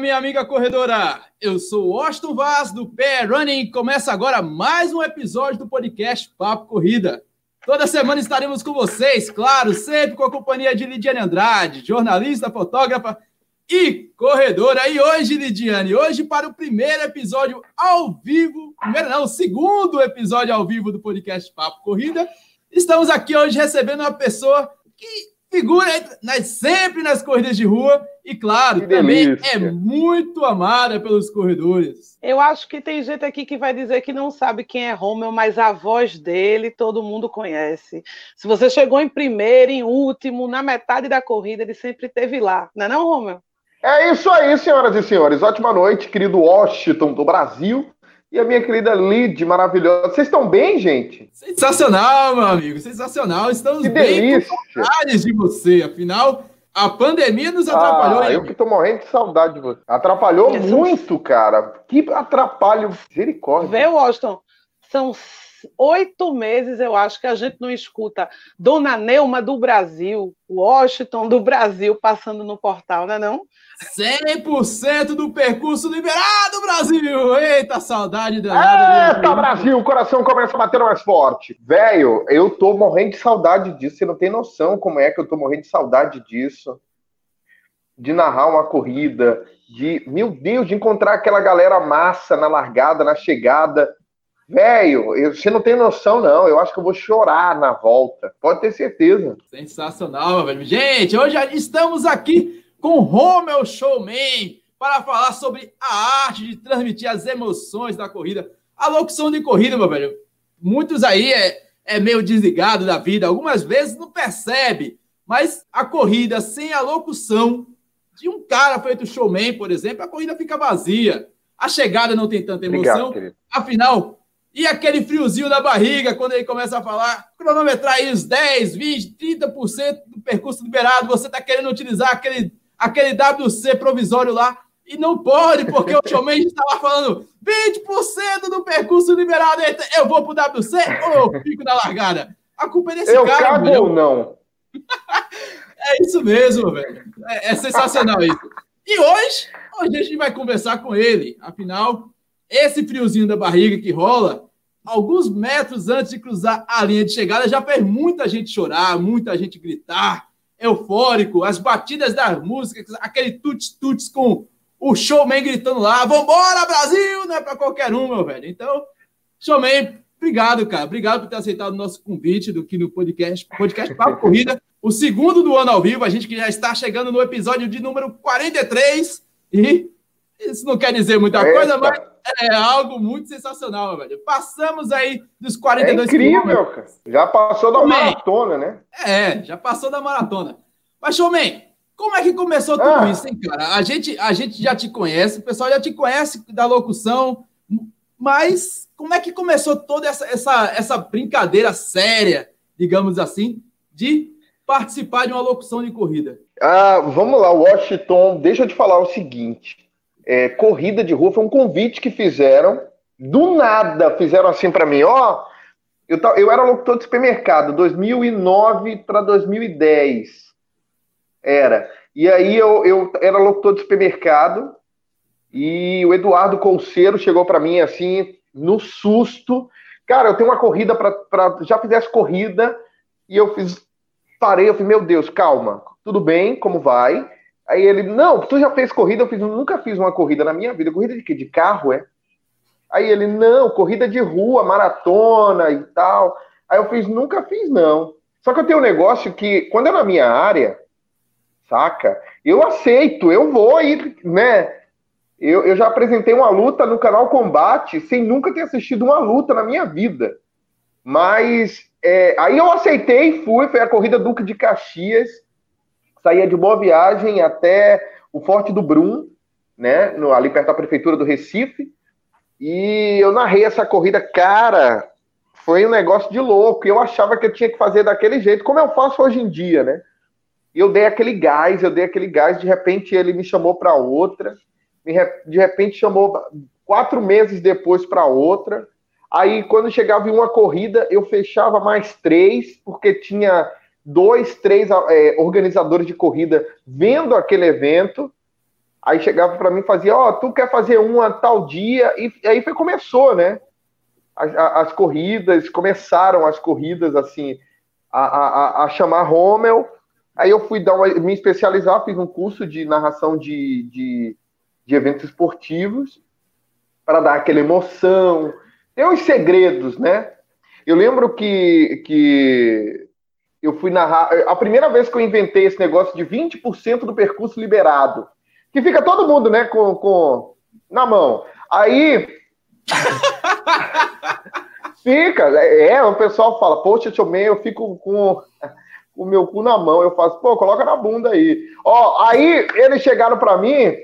minha amiga corredora! Eu sou Austin Vaz, do Pé Running, e começa agora mais um episódio do podcast Papo Corrida. Toda semana estaremos com vocês, claro, sempre com a companhia de Lidiane Andrade, jornalista, fotógrafa e corredora. E hoje, Lidiane, hoje para o primeiro episódio ao vivo, primeiro não, segundo episódio ao vivo do podcast Papo Corrida, estamos aqui hoje recebendo uma pessoa que figura nas, sempre nas corridas de rua e, claro, também é muito amada pelos corredores. Eu acho que tem gente aqui que vai dizer que não sabe quem é Romeu, mas a voz dele todo mundo conhece. Se você chegou em primeiro, em último, na metade da corrida, ele sempre esteve lá, não é não, Romeu? É isso aí, senhoras e senhores. Ótima noite, querido Washington do Brasil. E a minha querida Lid, maravilhosa. Vocês estão bem, gente? Sensacional, meu amigo. Sensacional. Estamos que bem delícia. com de você. Afinal, a pandemia nos atrapalhou. Ah, eu que tô morrendo de saudade de você. Atrapalhou Isso. muito, cara. Que atrapalho. Misericórdia. Vê, Washington. São oito meses, eu acho, que a gente não escuta Dona Neuma do Brasil, Washington do Brasil passando no portal, não é não? 100% do percurso liberado, Brasil! Eita, saudade danada. Eita, Brasil, o coração começa a bater mais forte. Velho, eu tô morrendo de saudade disso. Você não tem noção como é que eu tô morrendo de saudade disso. De narrar uma corrida, de, meu Deus, de encontrar aquela galera massa na largada, na chegada. Velho, você não tem noção, não. Eu acho que eu vou chorar na volta. Pode ter certeza. Sensacional, velho. Gente, hoje estamos aqui com Romel Showman para falar sobre a arte de transmitir as emoções da corrida. A locução de corrida, meu velho, muitos aí é, é meio desligado da vida, algumas vezes não percebe, mas a corrida sem a locução de um cara feito showman, por exemplo, a corrida fica vazia. A chegada não tem tanta emoção. Obrigado, Afinal, e aquele friozinho na barriga quando ele começa a falar, cronometrar aí os 10, 20, 30% do percurso liberado, você está querendo utilizar aquele aquele WC provisório lá. E não pode, porque o Mendes estava falando 20% do percurso liberado. Eu vou pro WC ou eu fico na largada? A culpa é desse eu cara. Cago ou não? é isso mesmo, velho. É, é sensacional isso. E hoje, hoje a gente vai conversar com ele. Afinal, esse friozinho da barriga que rola, alguns metros antes de cruzar a linha de chegada, já fez muita gente chorar, muita gente gritar eufórico, as batidas das músicas, aquele tuts-tuts com o showman gritando lá, vambora, Brasil! Não é para qualquer um, meu velho. Então, showman, obrigado, cara. Obrigado por ter aceitado o nosso convite do, aqui no podcast, podcast Papo Corrida, o segundo do ano ao vivo. A gente que já está chegando no episódio de número 43 e isso não quer dizer muita Eita. coisa, mas é algo muito sensacional, velho. Passamos aí dos 42 É incrível, cara. Já passou da maratona, né? É, já passou da maratona. Mas, Showman, como é que começou tudo ah. isso, hein, cara? A gente, a gente já te conhece, o pessoal já te conhece da locução, mas como é que começou toda essa, essa, essa brincadeira séria, digamos assim, de participar de uma locução de corrida? Ah, vamos lá, Washington, deixa eu te falar o seguinte é, corrida de rua, foi um convite que fizeram, do nada fizeram assim para mim, ó, eu, eu era locutor de supermercado, 2009 para 2010, era, e aí eu, eu era locutor de supermercado, e o Eduardo Colceiro chegou para mim assim, no susto, cara, eu tenho uma corrida para, já fizesse corrida, e eu fiz, parei, eu falei, meu Deus, calma, tudo bem, como vai? Aí ele, não, tu já fez corrida? Eu fiz, nunca fiz uma corrida na minha vida. Corrida de quê? De carro, é? Aí ele, não, corrida de rua, maratona e tal. Aí eu fiz, nunca fiz, não. Só que eu tenho um negócio que, quando é na minha área, saca? Eu aceito, eu vou ir, né? Eu, eu já apresentei uma luta no canal Combate sem nunca ter assistido uma luta na minha vida. Mas é, aí eu aceitei e fui, foi a corrida Duque de Caxias saía de Boa Viagem até o Forte do Brum, né, no, ali perto da prefeitura do Recife, e eu narrei essa corrida, cara, foi um negócio de louco, eu achava que eu tinha que fazer daquele jeito, como eu faço hoje em dia, né? E eu dei aquele gás, eu dei aquele gás, de repente ele me chamou para outra, de repente chamou quatro meses depois para outra, aí quando chegava em uma corrida eu fechava mais três, porque tinha dois, três é, organizadores de corrida vendo aquele evento. Aí chegava para mim e fazia, ó, oh, tu quer fazer uma tal dia? E, e aí foi, começou, né? As, as, corridas, começaram as corridas assim, a, a, a chamar Rommel. Aí eu fui dar uma, me especializar, fiz um curso de narração de, de, de eventos esportivos para dar aquela emoção. Tem uns segredos, né? Eu lembro que, que eu fui narrar. A primeira vez que eu inventei esse negócio de 20% do percurso liberado, que fica todo mundo, né, com, com na mão. Aí. fica, é, o pessoal fala, poxa, tio Man, eu fico com o meu cu na mão. Eu faço, pô, coloca na bunda aí. Ó, aí eles chegaram para mim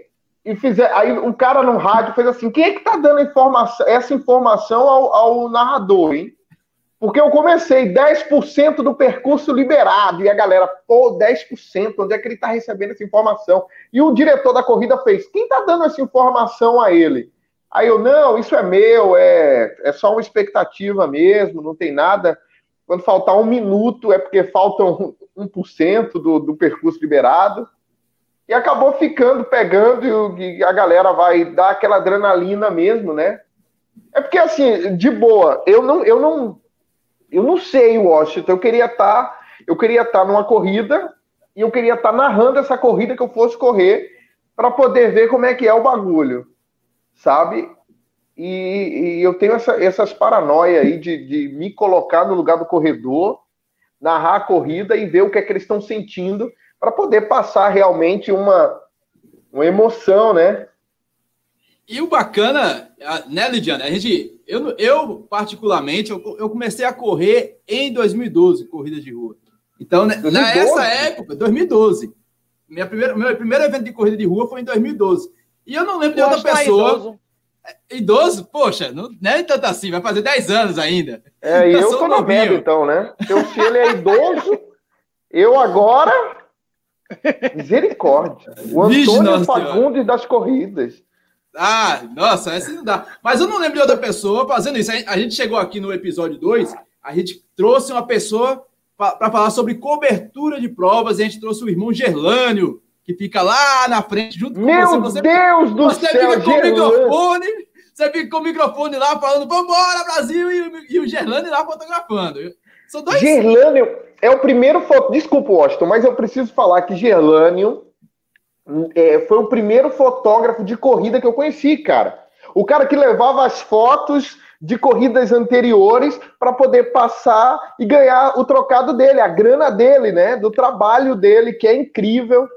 e fizer, aí um cara no rádio fez assim: quem é que tá dando informação, essa informação ao, ao narrador, hein? Porque eu comecei 10% do percurso liberado, e a galera, pô, 10%, onde é que ele está recebendo essa informação? E o diretor da corrida fez: quem está dando essa informação a ele? Aí eu, não, isso é meu, é, é só uma expectativa mesmo, não tem nada. Quando faltar um minuto é porque faltam 1% do, do percurso liberado. E acabou ficando, pegando, e a galera vai dar aquela adrenalina mesmo, né? É porque, assim, de boa, eu não, eu não eu não sei, Washington. Eu queria estar, tá, eu queria estar tá numa corrida e eu queria estar tá narrando essa corrida que eu fosse correr para poder ver como é que é o bagulho, sabe? E, e eu tenho essa, essas paranoias aí de, de me colocar no lugar do corredor, narrar a corrida e ver o que é que eles estão sentindo para poder passar realmente uma, uma emoção, né? E o bacana, né, Lidiana? A gente, eu, eu particularmente, eu, eu comecei a correr em 2012, corrida de rua. Então, 2012? Né, nessa época, 2012. Minha primeira, meu primeiro evento de corrida de rua foi em 2012. E eu não lembro de outra tá pessoa. Idoso. É, idoso? Poxa, não, não é tanto assim, vai fazer 10 anos ainda. É, e eu, eu tô na merda, então, né? Seu filho é idoso, eu agora. Misericórdia. O Antônio Fagundes das corridas. Ah, nossa, essa não dá. Mas eu não lembro de outra pessoa fazendo isso. A gente chegou aqui no episódio 2, a gente trouxe uma pessoa para falar sobre cobertura de provas, e a gente trouxe o irmão Gerlânio, que fica lá na frente junto com Meu você. Meu Deus do você céu, fica com o microfone, você fica com o microfone lá falando, vambora, Brasil, e, e o Gerlânio lá fotografando. São dois... Gerlânio é o primeiro foto. Desculpa, Washington, mas eu preciso falar que Gerlânio é, foi o primeiro fotógrafo de corrida que eu conheci, cara. O cara que levava as fotos de corridas anteriores para poder passar e ganhar o trocado dele, a grana dele, né? Do trabalho dele, que é incrível.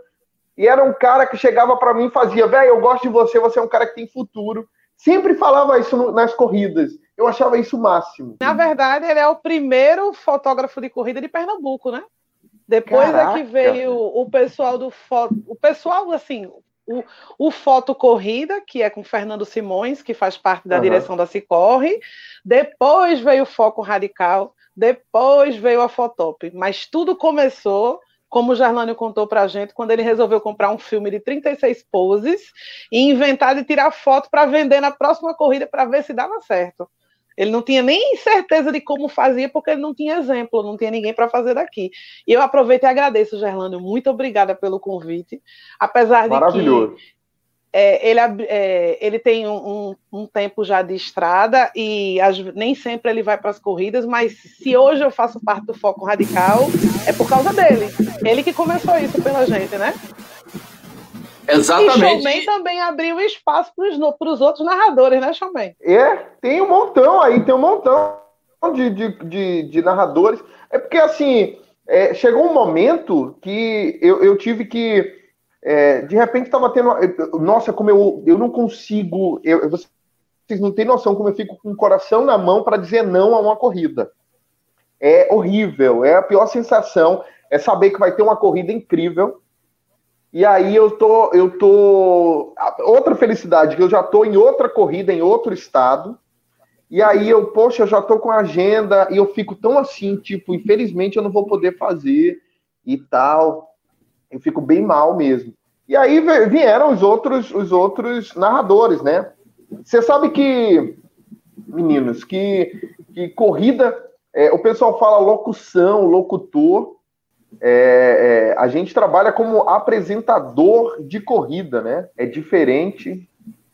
E era um cara que chegava para mim e fazia, velho, eu gosto de você, você é um cara que tem futuro. Sempre falava isso nas corridas. Eu achava isso o máximo. Na verdade, ele é o primeiro fotógrafo de corrida de Pernambuco, né? Depois Caraca. é que veio o pessoal do foto, o pessoal assim, o, o Foto Corrida, que é com Fernando Simões, que faz parte da uhum. direção da Cicorre. Depois veio o Foco Radical, depois veio a Fotop. Mas tudo começou, como o Gerlânio contou para a gente, quando ele resolveu comprar um filme de 36 poses e inventar de tirar foto para vender na próxima corrida para ver se dava certo. Ele não tinha nem certeza de como fazia, porque ele não tinha exemplo, não tinha ninguém para fazer daqui. E eu aproveito e agradeço, Gerlândio, muito obrigada pelo convite. Apesar de que é, ele, é, ele tem um, um, tempo já de estrada e as, nem sempre ele vai para as corridas, mas se hoje eu faço parte do Foco Radical, é por causa dele. Ele que começou isso pela gente, né? Exatamente. E Showman também abriu espaço para os outros narradores, né, Showman? É, tem um montão aí, tem um montão de, de, de, de narradores. É porque, assim, é, chegou um momento que eu, eu tive que. É, de repente estava tendo. Nossa, como eu, eu não consigo. Eu, vocês não têm noção como eu fico com o coração na mão para dizer não a uma corrida. É horrível, é a pior sensação. É saber que vai ter uma corrida incrível e aí eu tô, eu tô. Outra felicidade, que eu já tô em outra corrida, em outro estado. E aí eu, poxa, eu já tô com a agenda e eu fico tão assim, tipo, infelizmente eu não vou poder fazer e tal. Eu fico bem mal mesmo. E aí vieram os outros, os outros narradores, né? Você sabe que, meninos, que, que corrida, é, o pessoal fala locução, locutor, é, é, a gente trabalha como apresentador de corrida, né? É diferente.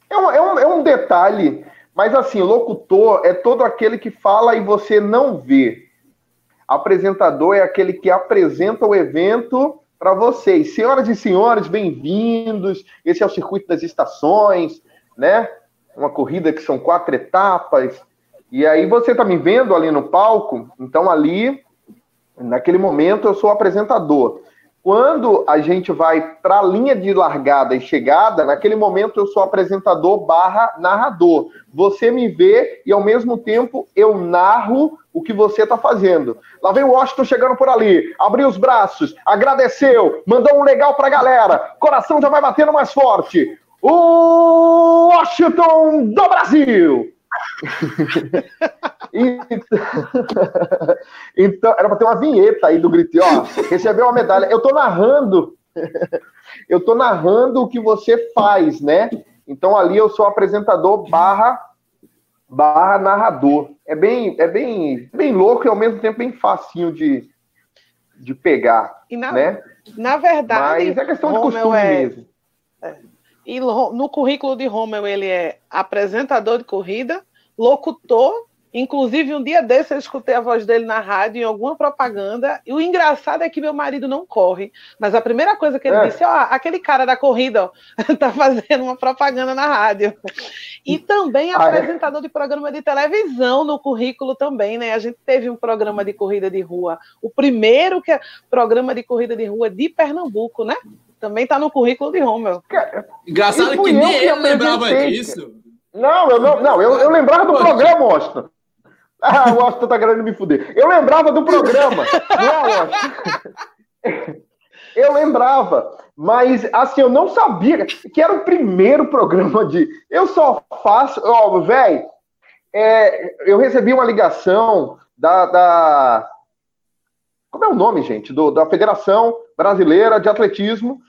É um, é um, é um detalhe, mas assim, locutor é todo aquele que fala e você não vê. Apresentador é aquele que apresenta o evento para vocês. Senhoras e senhores, bem-vindos. Esse é o Circuito das Estações, né? Uma corrida que são quatro etapas. E aí você está me vendo ali no palco, então ali Naquele momento eu sou apresentador. Quando a gente vai para a linha de largada e chegada, naquele momento eu sou apresentador barra narrador. Você me vê e ao mesmo tempo eu narro o que você está fazendo. Lá vem o Washington chegando por ali, abriu os braços, agradeceu, mandou um legal para a galera, coração já vai batendo mais forte. O Washington do Brasil! então, era para ter uma vinheta aí do grito, ó, recebeu uma medalha. Eu tô narrando, eu tô narrando o que você faz, né? Então ali eu sou apresentador barra barra narrador. É bem, é bem, bem louco e ao mesmo tempo bem facinho de, de pegar, e na, né? Na verdade, mas é questão de costume é, mesmo. É. E no currículo de Romeu ele é apresentador de corrida, locutor. Inclusive, um dia desse eu escutei a voz dele na rádio em alguma propaganda. E o engraçado é que meu marido não corre. Mas a primeira coisa que ele é. disse, ó, aquele cara da corrida ó, tá fazendo uma propaganda na rádio. E também ah, é? apresentador é? de programa de televisão no currículo também, né? A gente teve um programa de corrida de rua, o primeiro que é programa de corrida de rua de Pernambuco, né? Também tá no currículo de Romeu. Engraçado que nem eu lembrava disso. Não, eu não, não, eu, eu lembrava do programa, Washington. Ah, o Washington tá querendo me fuder. Eu lembrava do programa. Não, Washington. Eu lembrava, mas assim, eu não sabia que era o primeiro programa de. Eu só faço. Ó, velho, é, eu recebi uma ligação da, da. Como é o nome, gente? Do, da Federação Brasileira de Atletismo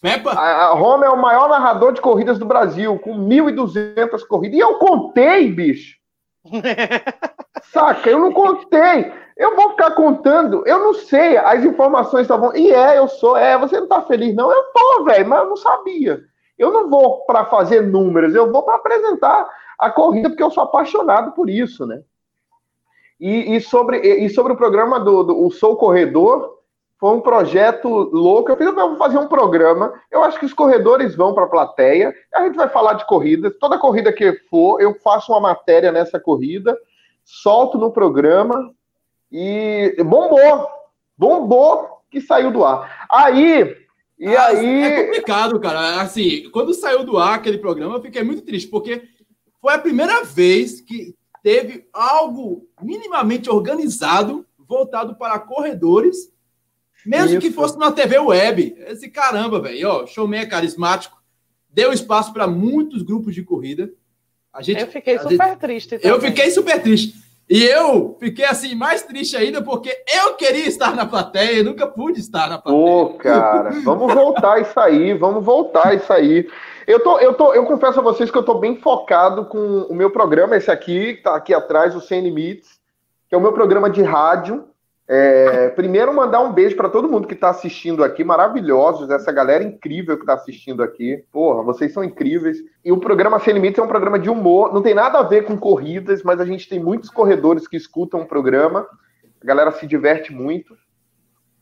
Peppa? A, a Roma é o maior narrador de corridas do Brasil, com 1.200 corridas. E eu contei, bicho. Saca? Eu não contei. Eu vou ficar contando. Eu não sei. As informações estavam. E é, eu sou. É, você não tá feliz, não? Eu tô, velho, mas eu não sabia. Eu não vou para fazer números, eu vou para apresentar a corrida, porque eu sou apaixonado por isso, né? E, e sobre, e sobre o programa do, do o Sou Corredor, foi um projeto louco. Eu fiz, vou fazer um programa. Eu acho que os corredores vão para a plateia. A gente vai falar de corridas. Toda corrida que for, eu faço uma matéria nessa corrida, solto no programa e bombou. Bombou que saiu do ar. Aí. E ah, aí. É complicado, cara. Assim, quando saiu do ar aquele programa, eu fiquei muito triste, porque foi a primeira vez que teve algo minimamente organizado voltado para corredores mesmo Isso. que fosse na TV web. Esse caramba, velho. Ó, showman é carismático. Deu espaço para muitos grupos de corrida. A gente, eu fiquei super gente, triste. Também. Eu fiquei super triste. E eu fiquei assim, mais triste ainda, porque eu queria estar na plateia e nunca pude estar na plateia. Ô, cara, vamos voltar isso aí, vamos voltar isso aí. Eu, tô, eu, tô, eu confesso a vocês que eu tô bem focado com o meu programa, esse aqui, que tá aqui atrás, o Sem Limites, que é o meu programa de rádio, é, primeiro, mandar um beijo para todo mundo que está assistindo aqui, maravilhosos, essa galera incrível que está assistindo aqui. Porra, vocês são incríveis. E o programa Sem Limites é um programa de humor, não tem nada a ver com corridas, mas a gente tem muitos corredores que escutam o programa. A galera se diverte muito.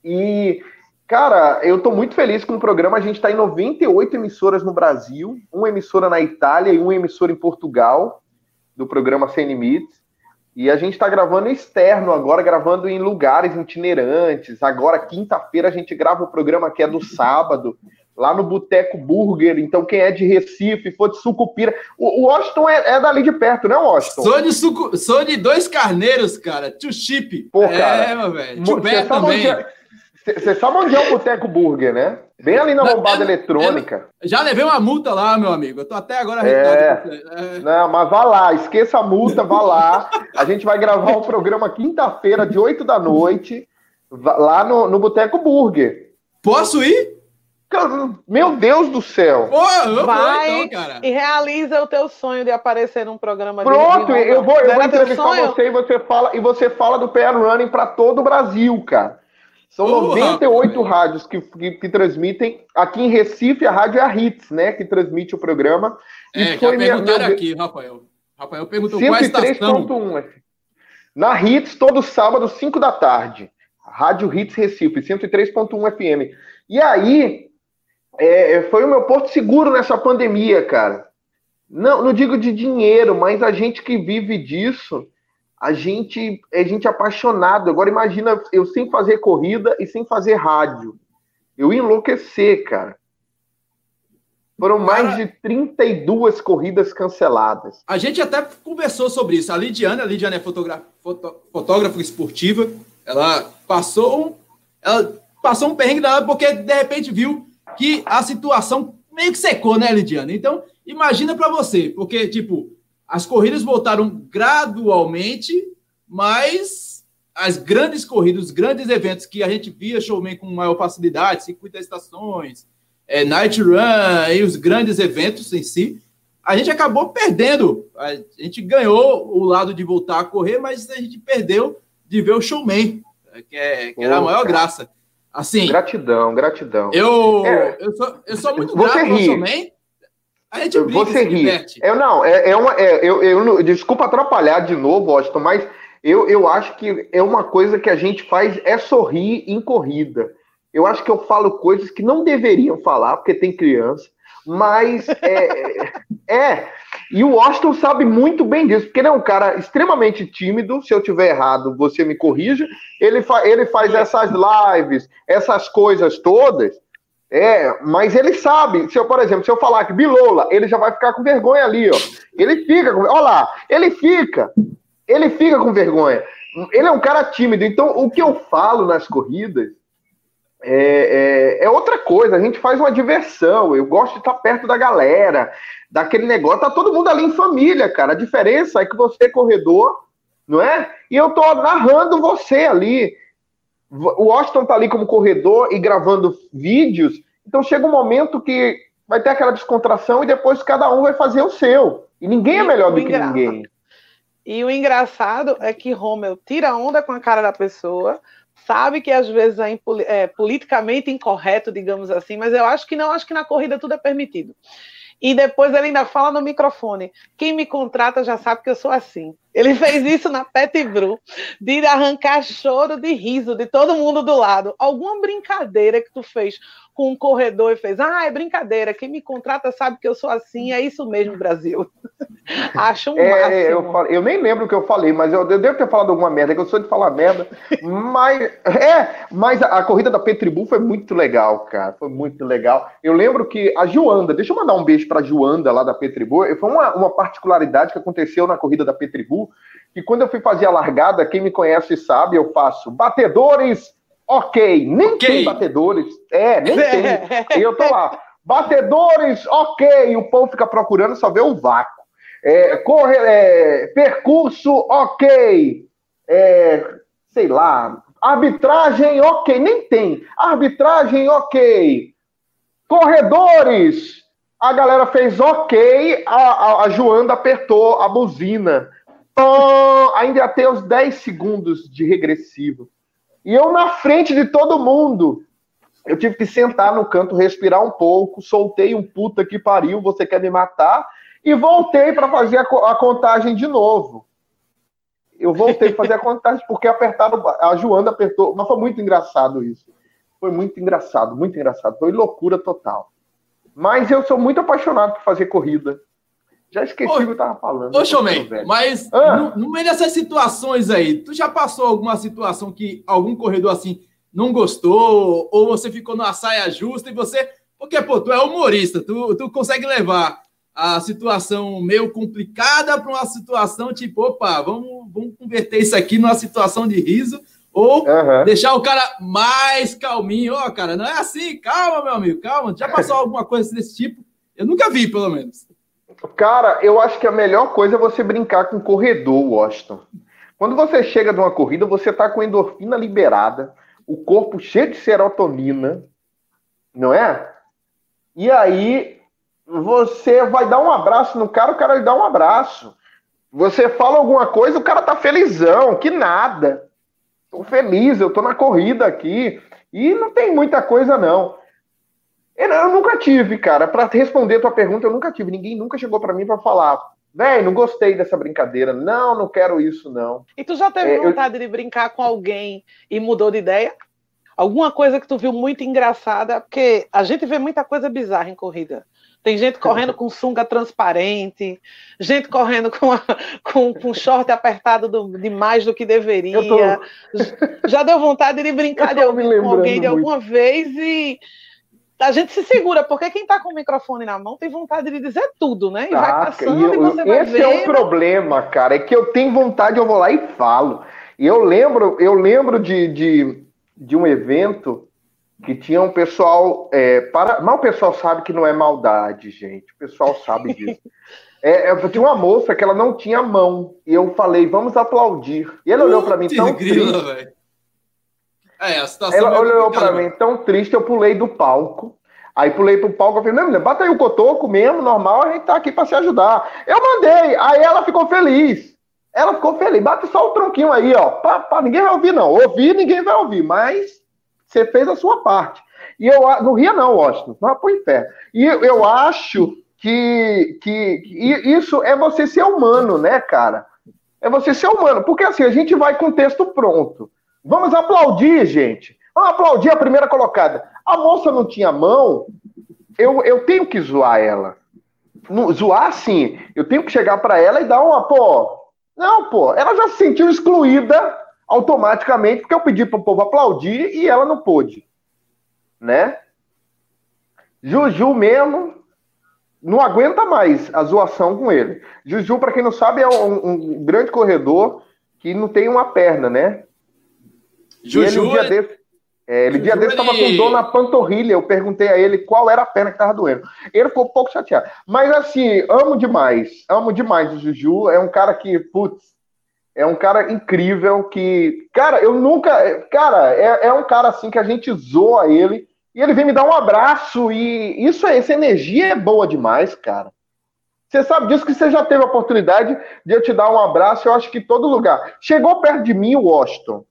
E, cara, eu estou muito feliz com o programa. A gente está em 98 emissoras no Brasil, uma emissora na Itália e uma emissora em Portugal, do programa Sem Limites. E a gente está gravando externo agora, gravando em lugares itinerantes. Agora, quinta-feira, a gente grava o programa que é do sábado, lá no Boteco Burger. Então, quem é de Recife, for de Sucupira. O, o Washington é, é dali de perto, né, Washington? Sou de, sucu... Sou de dois carneiros, cara. Tio Chip. Pô, cara. É, meu velho. Tio também. Você sabe onde é o Boteco Burger, né? Bem ali na lombada eletrônica. já levei uma multa lá, meu amigo. Eu tô até agora é... é... Não, mas vá lá, esqueça a multa, vá lá. A gente vai gravar o um programa quinta-feira, de 8 da noite, lá no, no Boteco Burger. Posso ir? Meu Deus do céu! Pô, eu Vai vou, então, cara. e realiza o teu sonho de aparecer num programa Pronto, de eu vou, eu vou entrevistar você e você fala e você fala do PR Running para todo o Brasil, cara. São oh, 98 rapaz. rádios que, que, que, transmitem. Aqui em Recife, a rádio é a Hits, né? Que transmite o programa. É, e foi já perguntaram minha... aqui, Rafael. Rafael perguntou 103.1. Na Hits, todo sábado, 5 da tarde. Rádio Hits Recife, 103.1 FM. E aí, é, foi o meu porto seguro nessa pandemia, cara. Não, não digo de dinheiro, mas a gente que vive disso, a gente, a gente é apaixonado. Agora imagina eu sem fazer corrida e sem fazer rádio. Eu ia enlouquecer, cara. Foram mais cara, de 32 corridas canceladas. A gente até conversou sobre isso. A Lidiana, a Lidiana é fotógrafa, fotógrafa esportiva, ela passou um, ela passou um perrengue danado porque de repente viu que a situação meio que secou, né, Lidiana? Então, imagina para você, porque, tipo, as corridas voltaram gradualmente, mas as grandes corridas, os grandes eventos que a gente via showman com maior facilidade, circuito estações, é, night run e os grandes eventos em si, a gente acabou perdendo. A gente ganhou o lado de voltar a correr, mas a gente perdeu de ver o showman, que, é, que era a maior graça. Assim, gratidão, gratidão. Eu, é, eu, sou, eu sou muito grato ri. showman. A gente você ri. Eu não, é, é uma, é, eu, eu, desculpa atrapalhar de novo, Austin, mas eu, eu acho que é uma coisa que a gente faz é sorrir em corrida. Eu acho que eu falo coisas que não deveriam falar, porque tem criança, mas é, é. E o Austin sabe muito bem disso, porque ele é um cara extremamente tímido. Se eu tiver errado, você me corrija. Ele, fa ele faz essas lives, essas coisas todas. É, mas ele sabe. Se eu, por exemplo, se eu falar que Bilola, ele já vai ficar com vergonha ali, ó. Ele fica com. Lá, ele fica. Ele fica com vergonha. Ele é um cara tímido. Então, o que eu falo nas corridas é, é, é, outra coisa, a gente faz uma diversão. Eu gosto de estar perto da galera, daquele negócio. Tá todo mundo ali em família, cara. A diferença é que você é corredor, não é? E eu tô narrando você ali. O Washington tá ali como corredor e gravando vídeos. Então chega um momento que vai ter aquela descontração e depois cada um vai fazer o seu. E ninguém é melhor do que ninguém. E o engraçado é que Rommel tira onda com a cara da pessoa, sabe que às vezes é, é, politicamente incorreto, digamos assim, mas eu acho que não, acho que na corrida tudo é permitido. E depois ele ainda fala no microfone: quem me contrata já sabe que eu sou assim. Ele fez isso na Pet Bru, de arrancar choro de riso de todo mundo do lado. Alguma brincadeira que tu fez com um corredor e fez, ah, é brincadeira, quem me contrata sabe que eu sou assim, é isso mesmo, Brasil. Acho um é, eu, falei, eu, nem lembro o que eu falei, mas eu, eu, devo ter falado alguma merda, que eu sou de falar merda. mas é, mas a, a, corrida da Petribu foi muito legal, cara. Foi muito legal. Eu lembro que a Joanda, deixa eu mandar um beijo pra Joanda lá da Petribu. Foi uma, uma particularidade que aconteceu na corrida da Petribu, que quando eu fui fazer a largada, quem me conhece sabe, eu faço batedores ok. Nem okay. tem batedores. É, nem tem. E eu tô lá. Batedores, ok. O povo fica procurando, só vê o vácuo. É, corre, é, percurso, ok. É, sei lá. Arbitragem, ok. Nem tem. Arbitragem, ok. Corredores. A galera fez ok. A, a, a Joanda apertou a buzina. ainda ia ter os 10 segundos de regressivo. E eu na frente de todo mundo. Eu tive que sentar no canto, respirar um pouco, soltei um puta que pariu, você quer me matar, e voltei para fazer a, a, contagem de novo. Eu voltei para fazer a contagem porque apertaram, a Joana apertou, mas foi muito engraçado isso. Foi muito engraçado, muito engraçado. Foi loucura total. Mas eu sou muito apaixonado por fazer corrida. Já esqueci o que eu tava falando. Ô, Showman, mas ah. no, no, meio dessas situações aí, tu já passou alguma situação que algum corredor assim não gostou, ou você ficou numa saia justa e você. Porque, pô, tu é humorista, tu, tu consegue levar a situação meio complicada para uma situação tipo, opa, vamos, vamos converter isso aqui numa situação de riso, ou uhum. deixar o cara mais calminho. Ó, oh, cara, não é assim, calma, meu amigo, calma. Já passou alguma coisa desse tipo? Eu nunca vi, pelo menos. Cara, eu acho que a melhor coisa é você brincar com o corredor, Washington. Quando você chega de uma corrida, você tá com endorfina liberada, o corpo cheio de serotonina, não é? E aí você vai dar um abraço no cara, o cara lhe dá um abraço. Você fala alguma coisa, o cara tá felizão, que nada. Tô feliz, eu tô na corrida aqui. E não tem muita coisa, não. Eu nunca tive, cara. Para responder a tua pergunta, eu nunca tive. Ninguém nunca chegou para mim para falar, velho, não gostei dessa brincadeira. Não, não quero isso, não. E tu já teve é, vontade eu... de brincar com alguém e mudou de ideia? Alguma coisa que tu viu muito engraçada? Porque a gente vê muita coisa bizarra em corrida. Tem gente correndo com sunga transparente, gente correndo com, a, com, com short apertado do, demais do que deveria. Tô... Já deu vontade de brincar de alguém, com alguém de alguma vez e a gente se segura, porque quem está com o microfone na mão tem vontade de dizer tudo, né? E vai passando eu, e você vai Esse é o problema, cara, é que eu tenho vontade, eu vou lá e falo. E eu lembro, eu lembro de, de, de um evento que tinha um pessoal. É, para... Mas o pessoal sabe que não é maldade, gente. O pessoal sabe disso. É, eu tinha uma moça que ela não tinha mão. E eu falei, vamos aplaudir. E ela olhou para mim tão grila, triste. É, a situação ela é olhou para mim tão triste, eu pulei do palco. Aí pulei pro palco, eu falei, não, mulher, bata aí o cotoco mesmo, normal, a gente tá aqui para se ajudar. Eu mandei, aí ela ficou feliz. Ela ficou feliz, bate só o tronquinho aí, ó. Pá, pá, ninguém vai ouvir, não. Ouvir, ninguém vai ouvir, mas você fez a sua parte. E eu não ria, não, Washington, não pro inferno. E eu, eu acho que, que, que isso é você ser humano, né, cara? É você ser humano, porque assim, a gente vai com o texto pronto. Vamos aplaudir, gente. Vamos aplaudir a primeira colocada. A moça não tinha mão, eu, eu tenho que zoar ela. zoar, sim. Eu tenho que chegar para ela e dar uma, pô. Não, pô. Ela já se sentiu excluída automaticamente porque eu pedi para o povo aplaudir e ela não pôde. Né? Juju mesmo não aguenta mais a zoação com ele. Juju, para quem não sabe, é um, um grande corredor que não tem uma perna, né? Juju, ele, um dia é... desse, é, ele dia desse estava com dor na panturrilha. Eu perguntei a ele qual era a perna que estava doendo. Ele ficou um pouco chateado. Mas assim, amo demais. Amo demais o Juju. É um cara que, putz, é um cara incrível que. Cara, eu nunca. Cara, é, é um cara assim que a gente zoa ele. E ele vem me dar um abraço. E isso essa energia é boa demais, cara. Você sabe disso que você já teve a oportunidade de eu te dar um abraço, eu acho que em todo lugar. Chegou perto de mim o Washington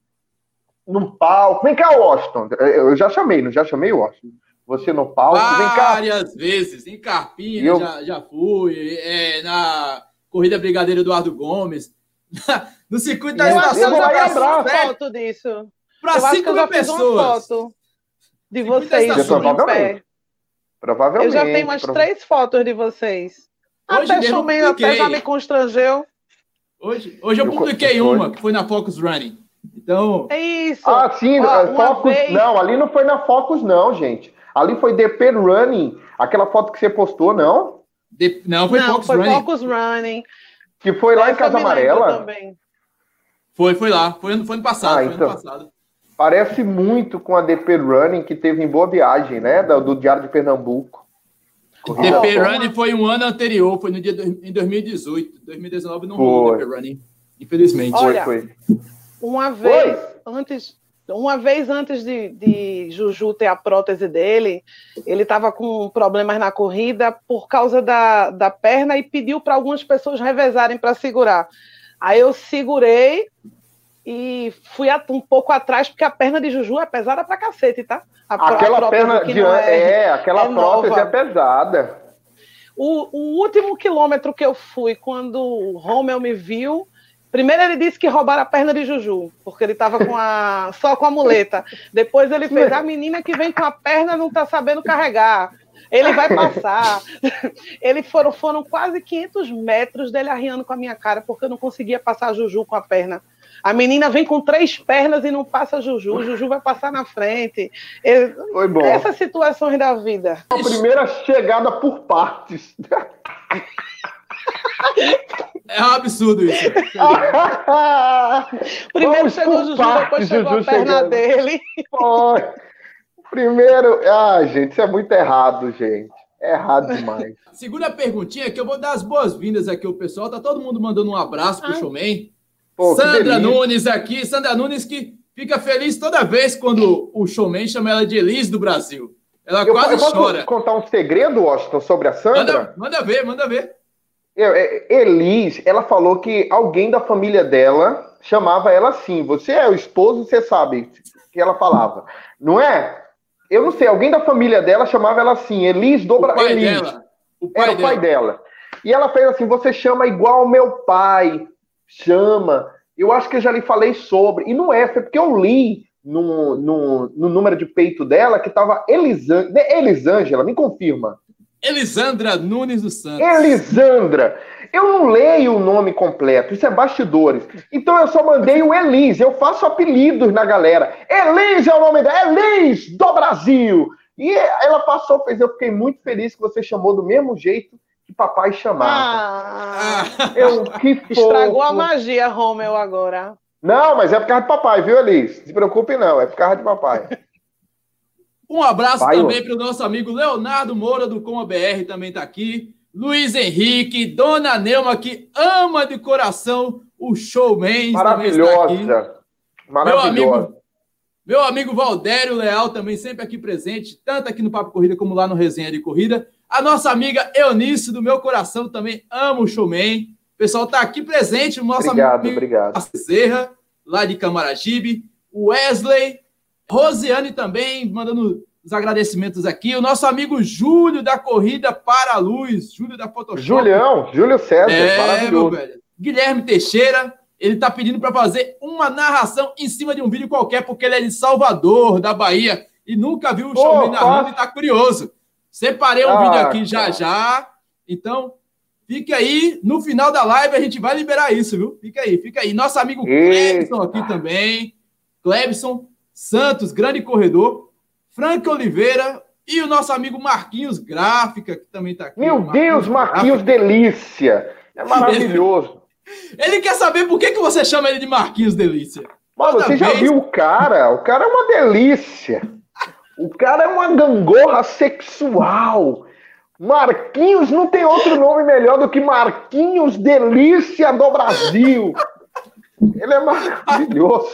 no palco. Vem cá, Washington. Eu já chamei, não já chamei o Washington. Você no palco, Várias vem cá. Várias vezes. Em Carpina eu... já, já fui. É, na Corrida Brigadeiro Eduardo Gomes. no circuito das estações. Eu vou uma foto disso. Para 5 mil pessoas. foto de vocês. Provavelmente. Provavelmente. Eu já tenho umas três fotos de vocês. Hoje até Chumei até já me constrangeu. Hoje, hoje eu publiquei uma, que foi na Focus Running. Então. É isso. Ah, sim, Ó, Focus. Vez... Não, ali não foi na Focus, não, gente. Ali foi DP Running. Aquela foto que você postou, não? De... Não, foi não, Focus foi Running. Focus Running. Que foi lá Essa em Casa Amarela? Foi, foi lá. Foi, foi ano passado. Ah, foi então. ano passado. Parece muito com a DP Running que teve em Boa Viagem, né? Do, do Diário de Pernambuco. DP Running foi um ano anterior, foi no dia em 2018. 2019 não rolou DP Running, infelizmente. Olha, foi, foi. Uma vez antes, uma vez antes de, de, Juju ter a prótese dele, ele estava com problemas na corrida por causa da, da perna e pediu para algumas pessoas revezarem para segurar. Aí eu segurei e fui um pouco atrás, porque a perna de Juju é pesada pra cacete, tá? A, aquela perna de é, é, aquela é prótese nova. é pesada. O, o último quilômetro que eu fui, quando o Rommel me viu, Primeiro ele disse que roubaram a perna de Juju, porque ele estava com a só com a muleta. Depois ele fez a menina que vem com a perna não está sabendo carregar. Ele vai passar. Ele foram, foram quase 500 metros dele arriando com a minha cara, porque eu não conseguia passar a Juju com a perna. A menina vem com três pernas e não passa Juju. Juju vai passar na frente. Ele, Foi bom. Essas situações da vida. A primeira chegada por partes. É um absurdo isso. Primeiro chegou o Juju, depois chegou Juju a perna chegando. dele. Foi. Primeiro. Ah, gente, isso é muito errado, gente. É errado demais. Segunda perguntinha, que eu vou dar as boas-vindas aqui ao pessoal. Tá todo mundo mandando um abraço pro ah. showman. Pô, Sandra Nunes aqui. Sandra Nunes que fica feliz toda vez quando o showman chama ela de Elis do Brasil. Ela eu, quase eu posso chora. contar um segredo, Washington, sobre a Sandra? Manda, manda ver, manda ver. É, Elis, ela falou que alguém da família dela chamava ela assim. Você é o esposo, você sabe que ela falava. Não é? Eu não sei, alguém da família dela chamava ela assim, Elis Dobra. O pai Elis. dela. O pai Era o dela. pai dela. E ela fez assim: você chama igual meu pai. Chama. Eu acho que eu já lhe falei sobre. E não é, foi porque eu li no, no, no número de peito dela que tava Elisan... né, Elisângela, me confirma. Elisandra Nunes dos Santos. Elisandra. Eu não leio o nome completo, isso é bastidores. Então eu só mandei o Elis, eu faço apelidos na galera. Elis é o nome dela, Elis do Brasil. E ela passou, fez, eu fiquei muito feliz que você chamou do mesmo jeito que papai chamava. Ah, Eu, que fofo. estragou a magia, Romeu, agora. Não, mas é por causa de papai, viu, Elis? Se preocupe não, é por causa de papai. Um abraço Vai, também para o nosso amigo Leonardo Moura, do Coma BR, também está aqui. Luiz Henrique, Dona Neuma, que ama de coração o showman. aqui. Maravilhosa. Meu Maravilhosa. amigo, meu amigo Valdério Leal, também sempre aqui presente, tanto aqui no Papo Corrida como lá no Resenha de Corrida. A nossa amiga Eunice, do meu coração, também ama o showman. O pessoal está aqui presente, o nosso Obrigado, amigo obrigado. Serra, lá de Camaragibe, Wesley, Rosiane também, mandando os agradecimentos aqui, o nosso amigo Júlio da Corrida para a Luz, Júlio da Photoshop. Julião, Júlio César, é, meu maravilhoso. velho. Guilherme Teixeira, ele tá pedindo para fazer uma narração em cima de um vídeo qualquer, porque ele é de Salvador, da Bahia, e nunca viu o Pô, narrando fácil. e tá curioso. Separei um Ah, vídeo aqui já já, então fique aí, no final da live a gente vai liberar isso, viu? Fica aí, fica aí. Nosso amigo. Clebson aqui também, Clebson Santos, grande corredor, Frank Oliveira e o nosso amigo Marquinhos Gráfica, que também tá aqui. Meu Deus, Marquinhos Delícia. É maravilhoso. Ele quer saber por que, que você chama ele de Marquinhos Delícia. Mano, Toda você já vez- viu o cara? O cara é uma delícia. O cara é uma gangorra sexual. Marquinhos não tem outro nome melhor do que Marquinhos Delícia do Brasil. Ele é maravilhoso.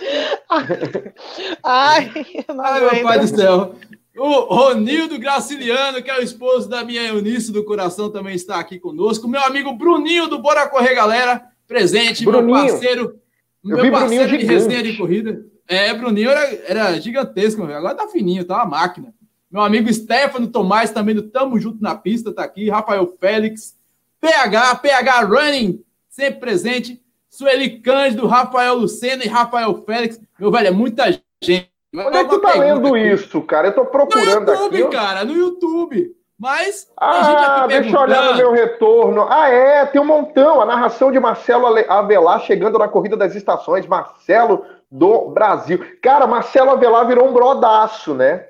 Ai, Ai, meu pai do céu. O Ronildo Graciliano, que é o esposo da minha Eunice do Coração, também está aqui conosco. Meu amigo Bruninho do Bora Correr, galera, presente. Bruninho. Meu parceiro, Eu meu vi parceiro Bruninho de resenha de corrida. É, Bruninho era, era gigantesco, meu agora tá fininho, tá uma máquina. Meu amigo Stefano Tomás, também do Tamo Junto na Pista, tá aqui. Rafael Félix, PH, PH Running, sempre presente. Sueli Cândido, Rafael Lucena e Rafael Félix. Meu velho, é muita gente. Onde é que tu tá lendo aqui. isso, cara? Eu tô No procurando YouTube, aqui. cara, no YouTube. Mas Ah, deixa eu olhar no meu retorno. Ah, é, tem um montão. A narração de Marcelo Avelar chegando na corrida das estações. Marcelo do Brasil. Cara, Marcelo Avelar virou um brodaço, né?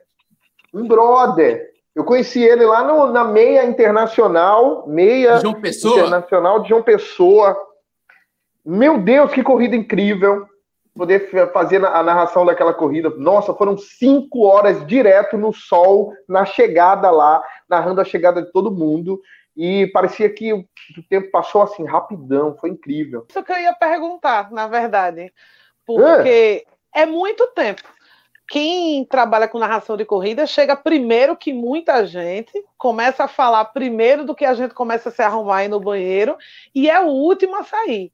Um brother. Eu conheci ele lá no- na meia internacional, meia João Pessoa. internacional de João Pessoa. Meu Deus, que corrida incrível. Poder fazer a narração daquela corrida. Nossa, foram cinco horas direto no sol, na chegada lá, narrando a chegada de todo mundo. E parecia que o o tempo passou assim, rapidão. Foi incrível. Isso que eu ia perguntar, na verdade. Porque é muito tempo. Quem trabalha com narração de corrida chega primeiro que muita gente, começa a falar primeiro do que a gente começa a se arrumar aí no banheiro, e é o último a sair.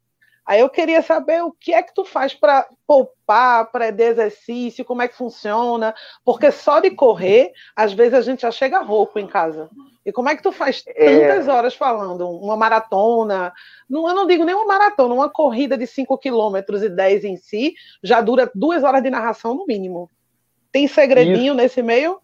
Aí eu queria saber o que é que tu faz para poupar, para de exercício, como é que funciona, porque só de correr, às vezes a gente já chega rouco em casa. E como é que tu faz É. tantas horas falando? Uma maratona, não, eu não digo nem uma maratona, uma corrida de 5 km e 10 em si já dura duas horas de narração no mínimo. Tem segredinho nesse meio?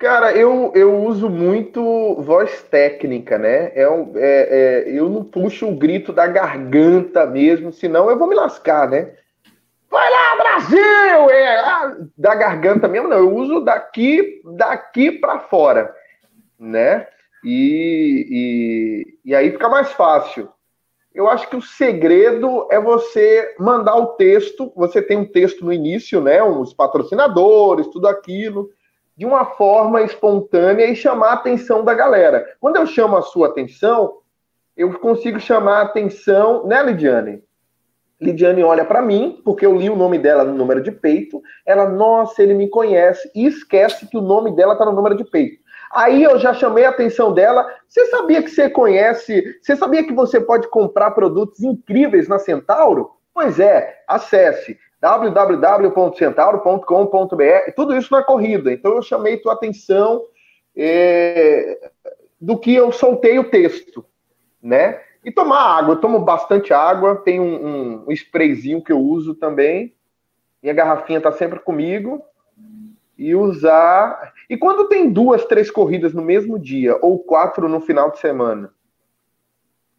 Cara, eu, eu uso muito voz técnica, né? É, é- é, eu não puxo o grito da garganta mesmo, senão eu vou me lascar, né? Vai lá, Brasil! É, ah, da garganta mesmo, não. Eu uso daqui, daqui para fora, né? E, e, e aí fica mais fácil. Eu acho que o segredo é você mandar o texto. Você tem um texto no início, né? Os patrocinadores, tudo aquilo de uma forma espontânea e chamar a atenção da galera. Quando eu chamo a sua atenção, eu consigo chamar a atenção, né, Lidiane? Lidiane olha para mim, porque eu li o nome dela no número de peito. Ela, nossa, ele me conhece, e esquece que o nome dela está no número de peito. Aí eu já chamei a atenção dela. Você sabia que você conhece? Você sabia que você pode comprar produtos incríveis na Centauro? Pois é, acesse www.centauro.com.br, tudo isso na corrida. Então eu chamei tua atenção é, do que eu soltei o texto, né? E tomar água, eu tomo bastante água, tem um, um, sprayzinho que eu uso também. Minha garrafinha está sempre comigo. E usar. E quando tem duas, três corridas no mesmo dia, ou quatro no final de semana?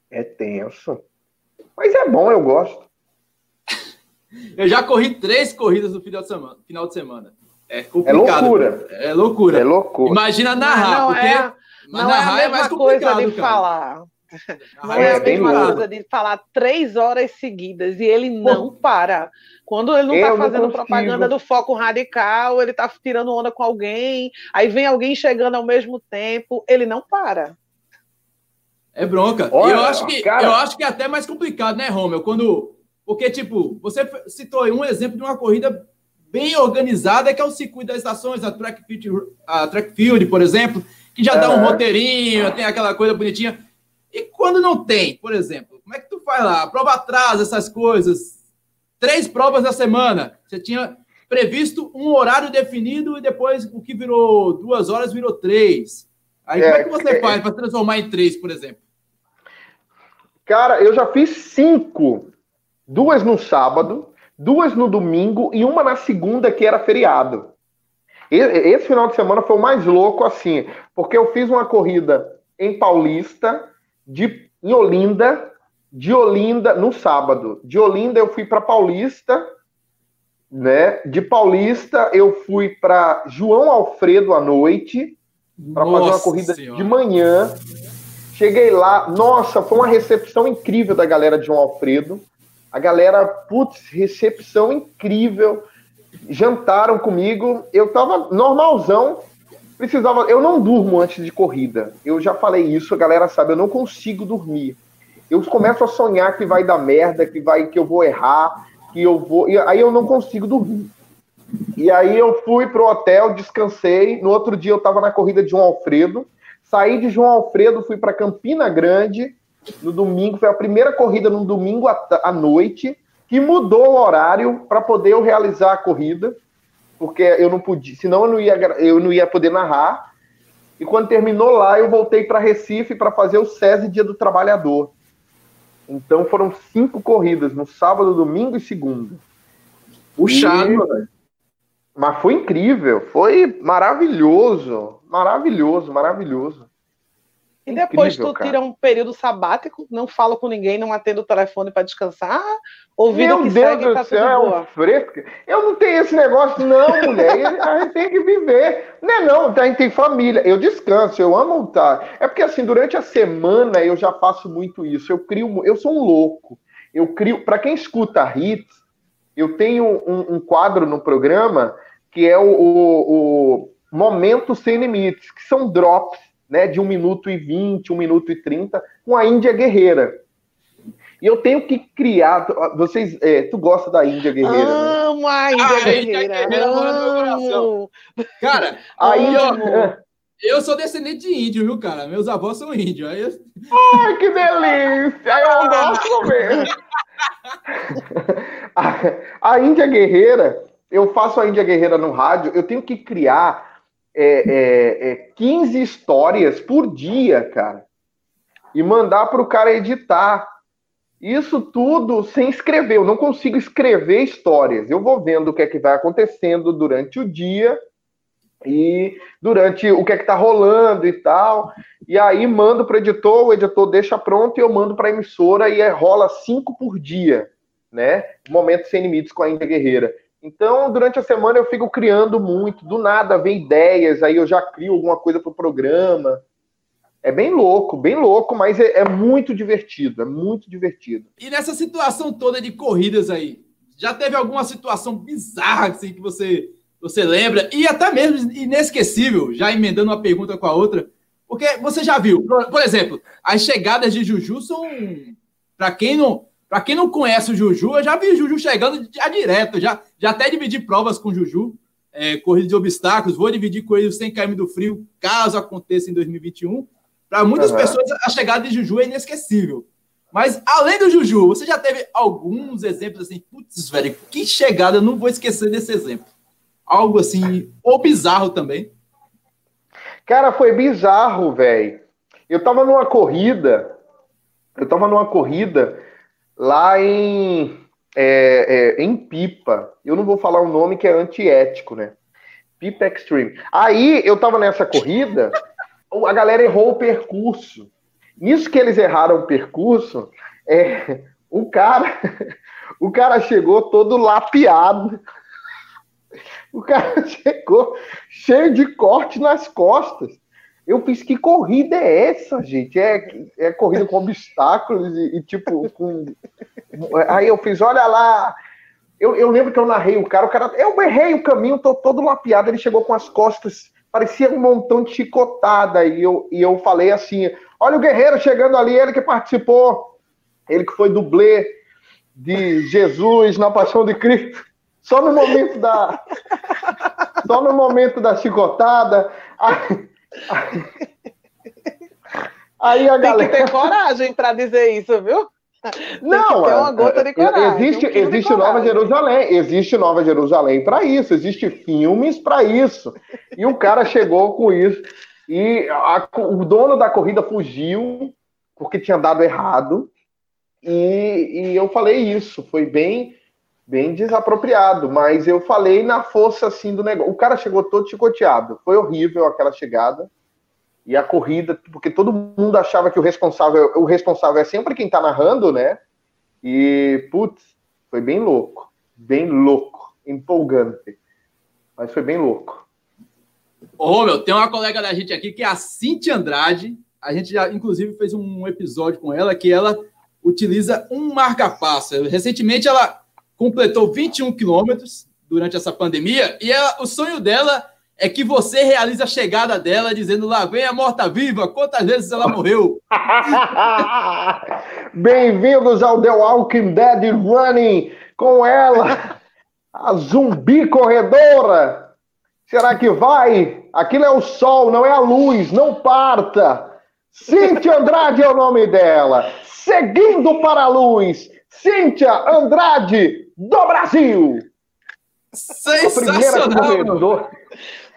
É tenso. Mas é bom, eu gosto. Eu já corri três corridas no final de semana. Final de semana. É complicado. É loucura. É loucura. É loucura. Imagina narrar, não, porque é, não narrar é, a mesma é mais coisa de cara. falar. Não é, é a mesma coisa de falar três horas seguidas e ele não para. Quando ele não está fazendo não propaganda do foco radical, ele está tirando onda com alguém, aí vem alguém chegando ao mesmo tempo, ele não para. É bronca. Olha, eu, acho que, cara... eu acho que é até mais complicado, né, Romeu? Quando. Porque, tipo, você citou um exemplo de uma corrida bem organizada, que é o circuito das estações, a track field, a track field por exemplo, que já dá um roteirinho, tem aquela coisa bonitinha. E quando não tem, por exemplo, como é que tu faz lá? Prova atrás, essas coisas. Três provas da semana. Você tinha previsto um horário definido e depois o que virou duas horas virou três. Aí é, como é que você é, faz para transformar em três, por exemplo? Cara, eu já fiz cinco. Duas no sábado, duas no domingo e uma na segunda, que era feriado. Esse final de semana foi o mais louco, assim, porque eu fiz uma corrida em Paulista, de, em Olinda, de Olinda no sábado. De Olinda eu fui para Paulista, né? De Paulista eu fui para João Alfredo à noite para fazer uma corrida senhora. de manhã. Cheguei lá, nossa, foi uma recepção incrível da galera de João Alfredo. A galera, putz, recepção incrível. Jantaram comigo. Eu tava normalzão, precisava. Eu não durmo antes de corrida. Eu já falei isso, a galera sabe, eu não consigo dormir. Eu começo a sonhar que vai dar merda, que vai que eu vou errar, que eu vou. E aí eu não consigo dormir. E aí eu fui pro hotel, descansei. No outro dia eu estava na corrida de João Alfredo. Saí de João Alfredo, fui para Campina Grande. No domingo, foi a primeira corrida no domingo à noite, que mudou o horário para poder eu realizar a corrida porque eu não podia, senão eu não ia, eu não ia poder narrar. E quando terminou lá, eu voltei para Recife para fazer o SESI Dia do Trabalhador. Então foram cinco corridas, no sábado, domingo e segunda. Puxado, e... Mas foi incrível, foi maravilhoso, maravilhoso, maravilhoso. E depois Incrível, tu cara. tira um período sabático, não fala com ninguém, não atende o telefone para descansar, ouvindo Meu que Deus segue, do tá céu, é um fresco. Eu não tenho esse negócio, não, mulher. a gente tem que viver. Não é não, a gente tem família. Eu descanso, eu amo estar. É porque assim, durante a semana eu já faço muito isso. Eu crio, eu sou um louco. Eu crio, para quem escuta hits, eu tenho um, um, quadro no programa que é o, o, o Momento Sem Limites, que são drops né, de 1 minuto e 20, 1 minuto e 30, com a Índia Guerreira. E eu tenho que criar. Vocês, é, tu gosta da Índia Guerreira? Né? Amo né? a Índia ah, Guerreira. Índia Guerreira Cara, a Índia. Eu sou descendente de índio, viu, cara? Meus avós são índios. Aí eu... Ai, que delícia! Eu gosto mesmo. a, a Índia Guerreira, eu faço a Índia Guerreira no rádio, eu tenho que criar é, é, é 15 histórias por dia, cara, e mandar para o cara editar. Isso tudo sem escrever. Eu não consigo escrever histórias. Eu vou vendo o que é que vai acontecendo durante o dia e durante o que é que tá rolando e tal. E aí mando para o editor, o editor deixa pronto e eu mando para a emissora e é, rola cinco por dia, né? Momento sem limites com a Índia Guerreira. Então, durante a semana eu fico criando muito, do nada vem ideias, aí eu já crio alguma coisa para o programa. É bem louco, bem louco, mas é, é, muito divertido, é muito divertido. E nessa situação toda de corridas aí, já teve alguma situação bizarra assim, que você, você lembra? E até mesmo inesquecível, já emendando uma pergunta com a outra, porque você já viu, por exemplo, as chegadas de Juju são, para quem não para quem não conhece o Juju, eu já vi o Juju chegando já direto, já, já até dividi provas com o Juju, é, corrida de obstáculos, vou dividir com ele 100 km do frio, caso aconteça em 2021. Para muitas uhum. pessoas, a chegada de Juju é inesquecível. Mas além do Juju, você já teve alguns exemplos assim, putz, velho, que chegada, eu não vou esquecer desse exemplo. Algo assim, ou bizarro também. Cara, foi bizarro, velho. Eu tava numa corrida, eu tava numa corrida lá em, é, é, em Pipa. Eu não vou falar o um nome que é antiético, né? Pipa Extreme. Aí eu tava nessa corrida, a galera errou o percurso. Nisso que eles erraram o percurso, é, o cara, o cara chegou todo lapeado. O cara chegou cheio de corte nas costas. Eu fiz que corrida é essa, gente? É, é corrida com obstáculos e, e tipo com... aí eu fiz, olha lá. Eu, eu lembro que eu narrei o cara, o cara, eu errei o caminho, tô todo lapeado. Ele chegou com as costas, parecia um montão de chicotada e eu, e eu falei assim: olha o guerreiro chegando ali, ele que participou, ele que foi dublê de Jesus na Paixão de Cristo. Só no momento da. Só no momento da chicotada. Aí, aí a galera. Tem que ter coragem para dizer isso, viu? Não, é uma gota de é, coragem. Existe, um existe coragem. Nova Jerusalém, existe Nova Jerusalém para isso, existe filmes para isso. E o cara chegou com isso. E a, o dono da corrida fugiu porque tinha dado errado. E, e eu falei isso. Foi bem bem desapropriado, mas eu falei na força assim do negócio. O cara chegou todo chicoteado. Foi horrível aquela chegada. E a corrida, porque todo mundo achava que o responsável, o responsável é sempre quem tá narrando, né? E putz, foi bem louco, bem louco, empolgante. Mas foi bem louco. Ô, meu, tem uma colega da gente aqui que é a Cintia Andrade. A gente já, inclusive, fez um episódio com ela que ela utiliza um marca-passo. Recentemente, ela completou 21 quilômetros durante essa pandemia e ela, o sonho dela é que você realize a chegada dela dizendo lá vem a morta-viva, quantas vezes ela morreu. Bem-vindos ao The Walking Dead Running com ela, a zumbi corredora. Será que vai? Aquilo é o sol, não é a luz, não parta. Cíntia Andrade é o nome dela. Seguindo para a luz, Cíntia Andrade do Brasil. Sensacional! A primeira, corredor,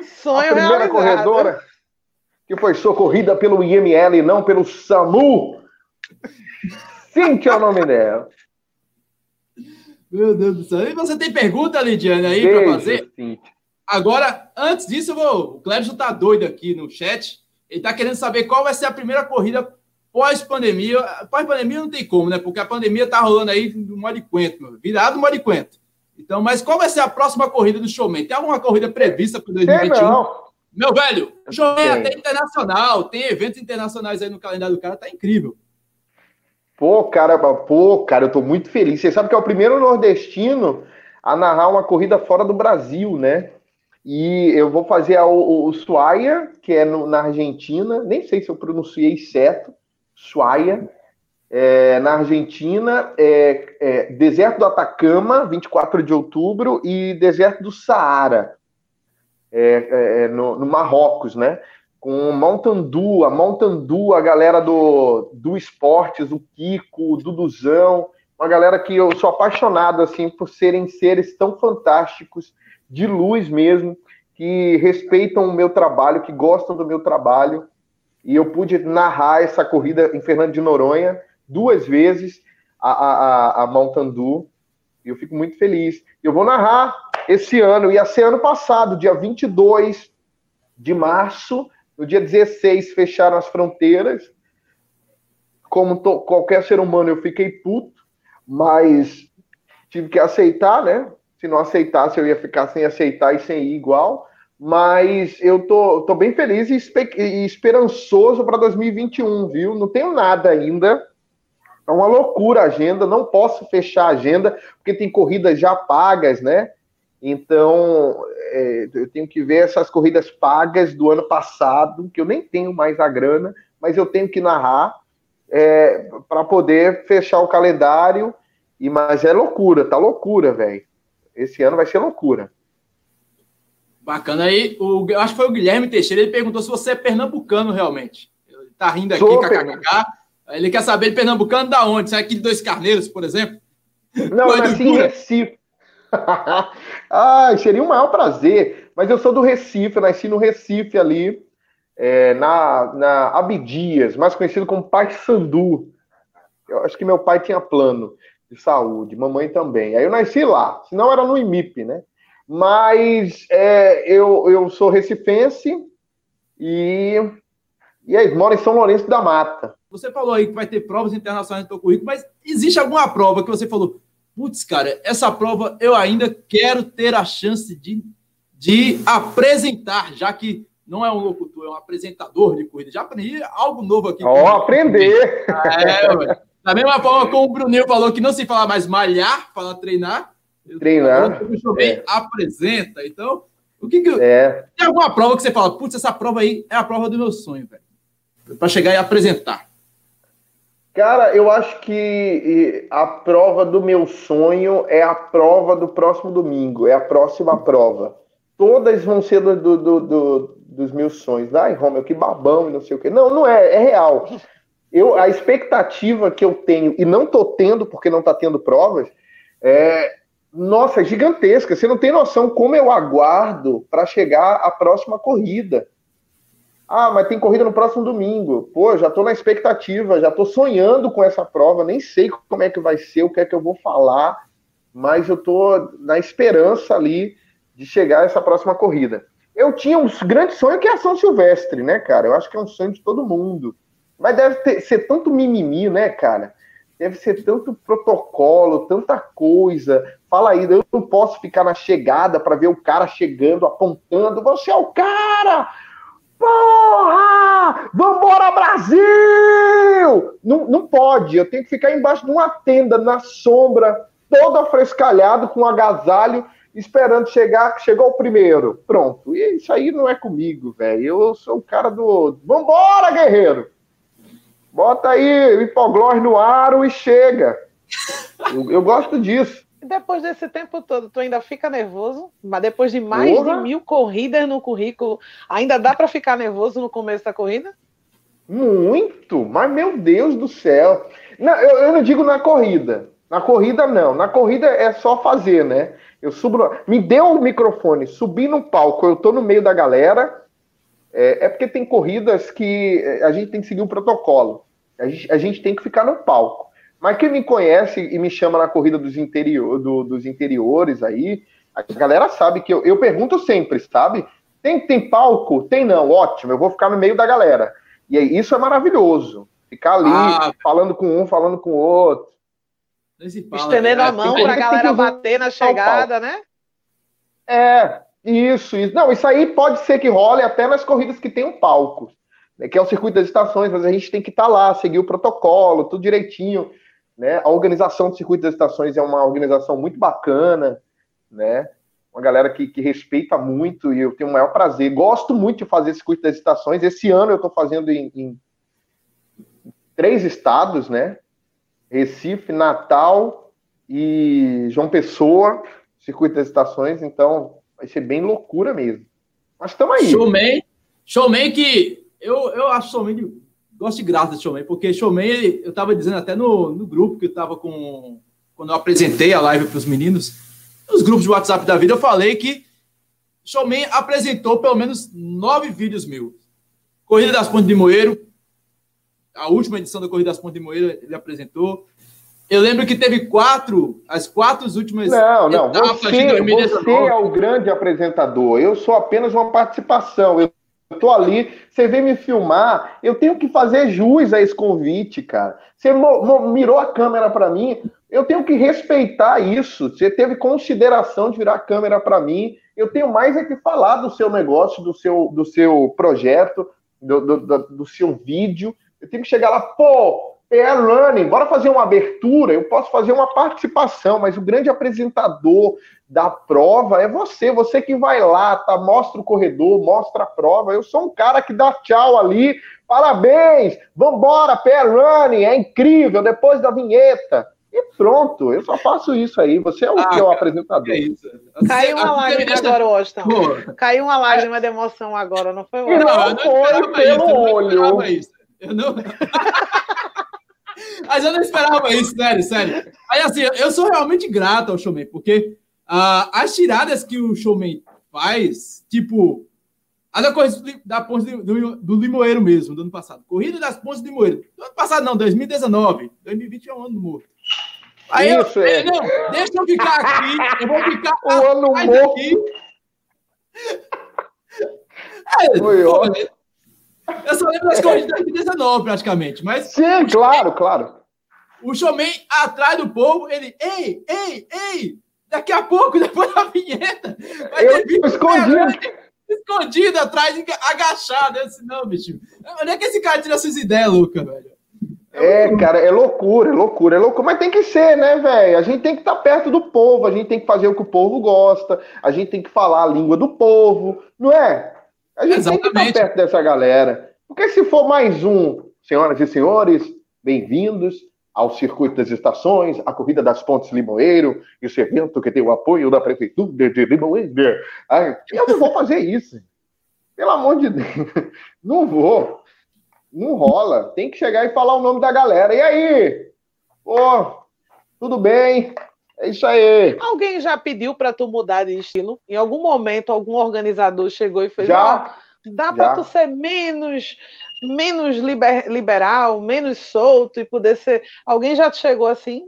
Sonho a primeira corredora que foi socorrida pelo IML e não pelo SAMU. Cíntia é o nome dela. Meu Deus do céu. E você tem pergunta, Lidiane, aí para fazer? Cíntia. Agora, antes disso, eu vou... o Clébio tá doido aqui no chat. Ele tá querendo saber qual vai ser a primeira corrida pós-pandemia, pós-pandemia não tem como, né? Porque a pandemia tá rolando aí do modo de quento, virado do modo de quento. Então, mas qual vai ser a próxima corrida do Showman? Tem alguma corrida prevista para 2021? Não. Meu velho, o Showman é até internacional, tem eventos internacionais aí no calendário do cara, tá incrível. Pô, cara, pô, cara, eu tô muito feliz. Você sabe que é o primeiro nordestino a narrar uma corrida fora do Brasil, né? E eu vou fazer a, o, o Suaia, que é no, na Argentina, nem sei se eu pronunciei certo, Suaia, é, na Argentina, é, é, deserto do Atacama, 24 de outubro, e deserto do Saara, é, é, no, no, Marrocos, né? Com Mountain Dew, a Mountain Dew, a galera do, do esportes, o Kiko, o Duduzão, uma galera que eu sou apaixonado, assim, por serem seres tão fantásticos, de luz mesmo, que respeitam o meu trabalho, que gostam do meu trabalho, e eu pude narrar essa corrida em Fernando de Noronha duas vezes, a, a, a Mountain Dew, e eu fico muito feliz. Eu vou narrar esse ano, ia ser ano passado, dia 22 de março, no dia 16 fecharam as fronteiras, como to, qualquer ser humano eu fiquei puto, mas tive que aceitar, né? Se não aceitasse, eu ia ficar sem aceitar e sem ir igual mas eu tô, tô bem feliz e, e esperançoso para 2021, viu? Não tenho nada ainda. É uma loucura a agenda, não posso fechar a agenda, porque tem corridas já pagas, né? Então, é, eu tenho que ver essas corridas pagas do ano passado, que eu nem tenho mais a grana, mas eu tenho que narrar é, para poder fechar o calendário. E Mas é loucura, tá loucura, velho. Esse ano vai ser loucura. Bacana aí. O, acho que foi o Guilherme Teixeira. Ele perguntou se você é pernambucano realmente. Ele tá rindo aqui, kkk. Ele quer saber de pernambucano da onde? Sai aqui de Dois Carneiros, por exemplo? Não, eu nasci em Recife. ah, seria um maior prazer. Mas eu sou do Recife, eu nasci no Recife ali, é, na, na Abdias, mais conhecido como Pai Sandu. Eu acho que meu pai tinha plano de saúde, mamãe também. Aí eu nasci lá, senão era no IMIP, né? Mas é, eu, eu sou recifense e, e aí, moro em São Lourenço da Mata. Você falou aí que vai ter provas internacionais no seu currículo, mas existe alguma prova que você falou, putz, cara, essa prova eu ainda quero ter a chance de, de apresentar, já que não é um locutor, é um apresentador de corrida. Já aprendi algo novo aqui. Ó, oh, aprender! É, da mesma forma como o Bruninho falou que não se fala mais malhar, fala treinar. Treinar. O é. apresenta. Então, o que, que é. Tem alguma prova que você fala, putz, essa prova aí é a prova do meu sonho, velho. Para chegar e apresentar. Cara, eu acho que a prova do meu sonho é a prova do próximo domingo, é a próxima prova. Todas vão ser do, do, do, dos meus sonhos. Ai, Romeu, que babão e não sei o quê. Não, não é, é real eu, a expectativa que eu tenho, e não estou tendo porque não está tendo provas, é, nossa, é gigantesca. Você não tem noção como eu aguardo para chegar à próxima corrida. Ah, mas tem corrida no próximo domingo. Pô, já estou na expectativa, já estou sonhando com essa prova, nem sei como é que vai ser, o que é que eu vou falar, mas eu estou na esperança ali de chegar a essa próxima corrida. Eu tinha um grande sonho que é a São Silvestre, né, cara? Eu acho que é um sonho de todo mundo. Mas deve ter, ser tanto mimimi, né, cara? Deve ser tanto protocolo, tanta coisa. Fala aí, eu não posso ficar na chegada para ver o cara chegando, apontando. Você é o cara! Porra! Vambora, Brasil! Não, não pode, eu tenho que ficar embaixo de uma tenda, na sombra, todo afrescalhado, com um agasalho, esperando chegar. Chegou o primeiro. Pronto. E isso aí não é comigo, velho. Eu sou o cara do. Vambora, guerreiro! Bota aí hipoglós no aro e chega. Eu, eu, gosto disso. Depois desse tempo todo, tu ainda fica nervoso? Mas depois de mais Porra. de mil corridas no currículo, ainda dá para ficar nervoso no começo da corrida? Muito, mas meu Deus do céu. Não, eu, eu não digo na corrida. Na corrida, não. Na corrida é só fazer, né? Eu subo. No... Me deu o microfone, subi no palco, eu tô no meio da galera. É, é porque tem corridas que é, a gente tem que seguir o protocolo. A gente, a gente tem que ficar no palco. Mas quem me conhece e me chama na corrida dos, interior, do, dos interiores aí, a galera sabe que eu, eu pergunto sempre, sabe? Tem, tem palco? Tem não, ótimo, eu vou ficar no meio da galera. E aí, isso é maravilhoso. Ficar ali, ah, falando com um, falando com o outro. Estendendo a mão para a galera bater na chegada, né? É, isso, isso. Não, isso aí pode ser que role até nas corridas que tem um palco né, que é o circuito das estações, mas a gente tem que estar tá lá, seguir o protocolo, tudo direitinho. Né? A organização do circuito das estações é uma organização muito bacana, né? Uma galera que, que respeita muito e eu tenho o maior prazer. Gosto muito de fazer circuito das estações. Esse ano eu estou fazendo em, em três estados, né? Recife, Natal e João Pessoa, circuito das estações. Então vai ser bem loucura mesmo. Mas estamos aí. Showman, showman que eu, eu acho Showman, gosto de graça de Showman, porque Showman, eu estava dizendo até no, no grupo que eu estava com. Quando eu apresentei a live para os meninos, nos grupos de WhatsApp da vida, eu falei que Showman apresentou pelo menos nove vídeos mil. Corrida das Pontes de Moeiro, a última edição da Corrida das Pontes de Moeiro, ele apresentou. Eu lembro que teve quatro, as quatro últimas. Não, não, você, você é o grande apresentador. Eu sou apenas uma participação. Eu tô ali, você vem me filmar, eu tenho que fazer jus a esse convite, cara. Você mirou a câmera para mim, eu tenho que respeitar isso. Você teve consideração de virar a câmera para mim. Eu tenho mais é que falar do seu negócio, do seu, do seu projeto, do, do, do, do seu vídeo. Eu tenho que chegar lá, pô, é running, bora fazer uma abertura, eu posso fazer uma participação, mas o grande apresentador da prova é você, você que vai lá, tá, mostra o corredor, mostra a prova. Eu sou um cara que dá tchau ali, parabéns, vambora, pé running, é incrível, depois da vinheta. E pronto, eu só faço isso aí. Você é o ah, que é o apresentador. É isso. Caiu uma lágrima agora, Washington. Caiu uma lágrima de emoção agora, não foi? Não, não, não foi pelo isso, olho. Eu não. Mas eu não esperava isso, sério, sério. Aí assim, eu sou realmente grato ao showman, porque uh, as tiradas que o showman faz, tipo, a da, da ponte do, do Limoeiro mesmo, do ano passado. Corrida das pontes do Limoeiro. Do ano passado não, 2019. 2020 é um ano morto. Aí Isso, eu, é. não, deixa eu ficar aqui, eu vou ficar o ano morto. aqui. É, Foi pô, eu só lembro das corridas de 2019, praticamente. Mas Sim, claro, claro. O showman atrás do povo, ele, ei, ei, ei, daqui a pouco, depois da vinheta, vai eu ter escondido. escondido atrás, agachado. Eu disse, não, bicho. Onde é que esse cara tira essas ideias, Luca, velho? É, é cara, é loucura, é loucura, é loucura, mas tem que ser, né, velho? A gente tem que estar tá perto do povo, a gente tem que fazer o que o povo gosta, a gente tem que falar a língua do povo, não é? A gente Exatamente. tem que estar perto dessa galera. Porque se for mais um, senhoras e senhores, bem-vindos ao Circuito das Estações, a Corrida das Pontes Limoeiro, esse evento que tem o apoio da Prefeitura de Limoeiro. Eu não vou fazer isso. Pelo amor de Deus. Não vou. Não rola. Tem que chegar e falar o nome da galera. E aí? Pô, tudo bem? É isso aí. Alguém já pediu para tu mudar de estilo? Em algum momento, algum organizador chegou e fez: Já. Dá para tu ser menos menos liber, liberal, menos solto e poder ser. Alguém já chegou assim?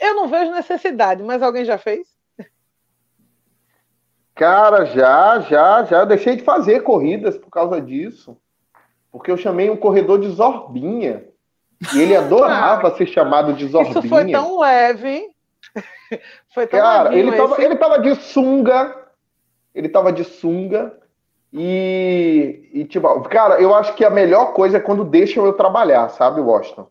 Eu não vejo necessidade, mas alguém já fez? Cara, já, já, já. Eu deixei de fazer corridas por causa disso. Porque eu chamei um corredor de Zorbinha. E ele adorava ser chamado de Zorbinha. Isso foi tão leve. Foi tão Cara, ele tava, esse... ele tava de sunga. Ele tava de sunga. E, e, tipo, cara, eu acho que a melhor coisa é quando deixam eu trabalhar, sabe, Washington?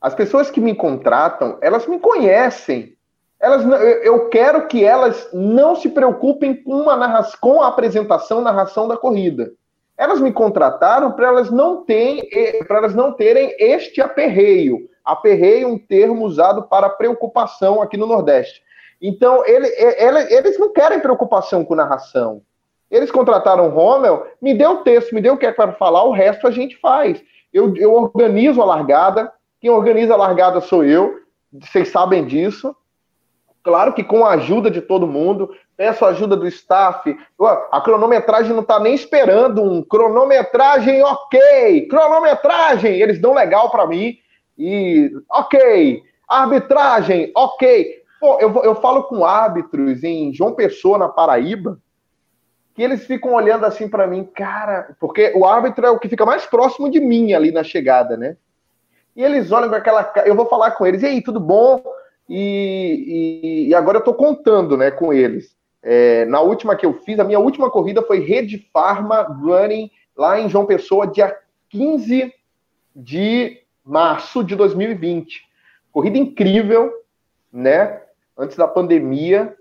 As pessoas que me contratam, elas me conhecem. Elas, eu quero que elas não se preocupem com, uma narração, com a apresentação, narração da corrida. Elas me contrataram para elas não terem, elas não terem este aperreio. Aperreio é um termo usado para preocupação aqui no Nordeste. Então, ele, ele, eles não querem preocupação com narração. Eles contrataram o Rommel, me deu o texto, me deu o que é para falar, o resto a gente faz. Eu, eu organizo a largada, quem organiza a largada sou eu, vocês sabem disso. Claro que com a ajuda de todo mundo, peço a ajuda do staff. A cronometragem não está nem esperando um cronometragem ok, cronometragem, eles dão legal para mim. E ok, arbitragem, ok. Pô, eu, eu falo com árbitros em João Pessoa, na Paraíba, que eles ficam olhando assim para mim, cara, porque o árbitro é o que fica mais próximo de mim ali na chegada, né? E eles olham com aquela. Eu vou falar com eles, e aí, tudo bom? E, e, e agora eu tô contando, né, com eles. É, na última que eu fiz, a minha última corrida foi Rede Pharma Running, lá em João Pessoa, dia 15 de março de 2020. Corrida incrível, né? Antes da pandemia.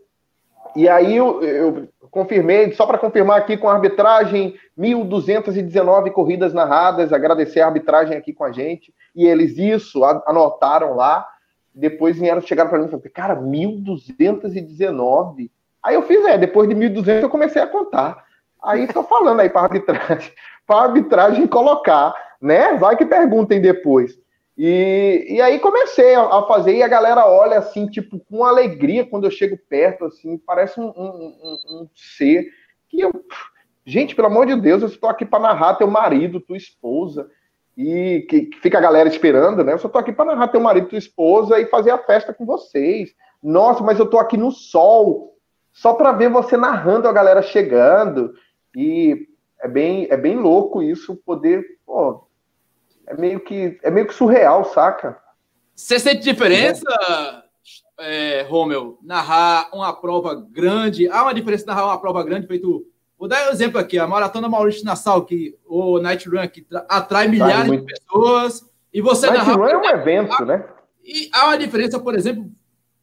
E aí eu, eu confirmei, só para confirmar aqui com a arbitragem, 1.219 corridas narradas, agradecer a arbitragem aqui com a gente. E eles isso anotaram lá. Depois vieram, chegaram para mim e falaram, cara, 1.219? Aí eu fiz, é, depois de 1.200 eu comecei a contar. Aí estou falando aí para arbitragem, para arbitragem colocar, né? Vai que perguntem depois. E, e aí comecei a, fazer, e a galera olha assim, tipo, com alegria quando eu chego perto, assim, parece um, um, um, um ser que eu. Gente, pelo amor de Deus, eu estou aqui para narrar teu marido, tua esposa, e que, fica a galera esperando, né? Eu só estou aqui para narrar teu marido, tua esposa e fazer a festa com vocês. Nossa, mas eu estou aqui no sol, só para ver você narrando a galera chegando. E é bem, é bem louco isso, poder pô, é meio que é meio que surreal, saca? Você sente diferença, é, Romeu, narrar uma prova grande? Há uma diferença narrar uma prova grande feito. Vou dar um exemplo aqui: a Maratona Maurício Nassau, que, o Night Run, que atrai milhares muito... de pessoas, e você Night narrar. Run é um evento, né? E há uma diferença, por exemplo,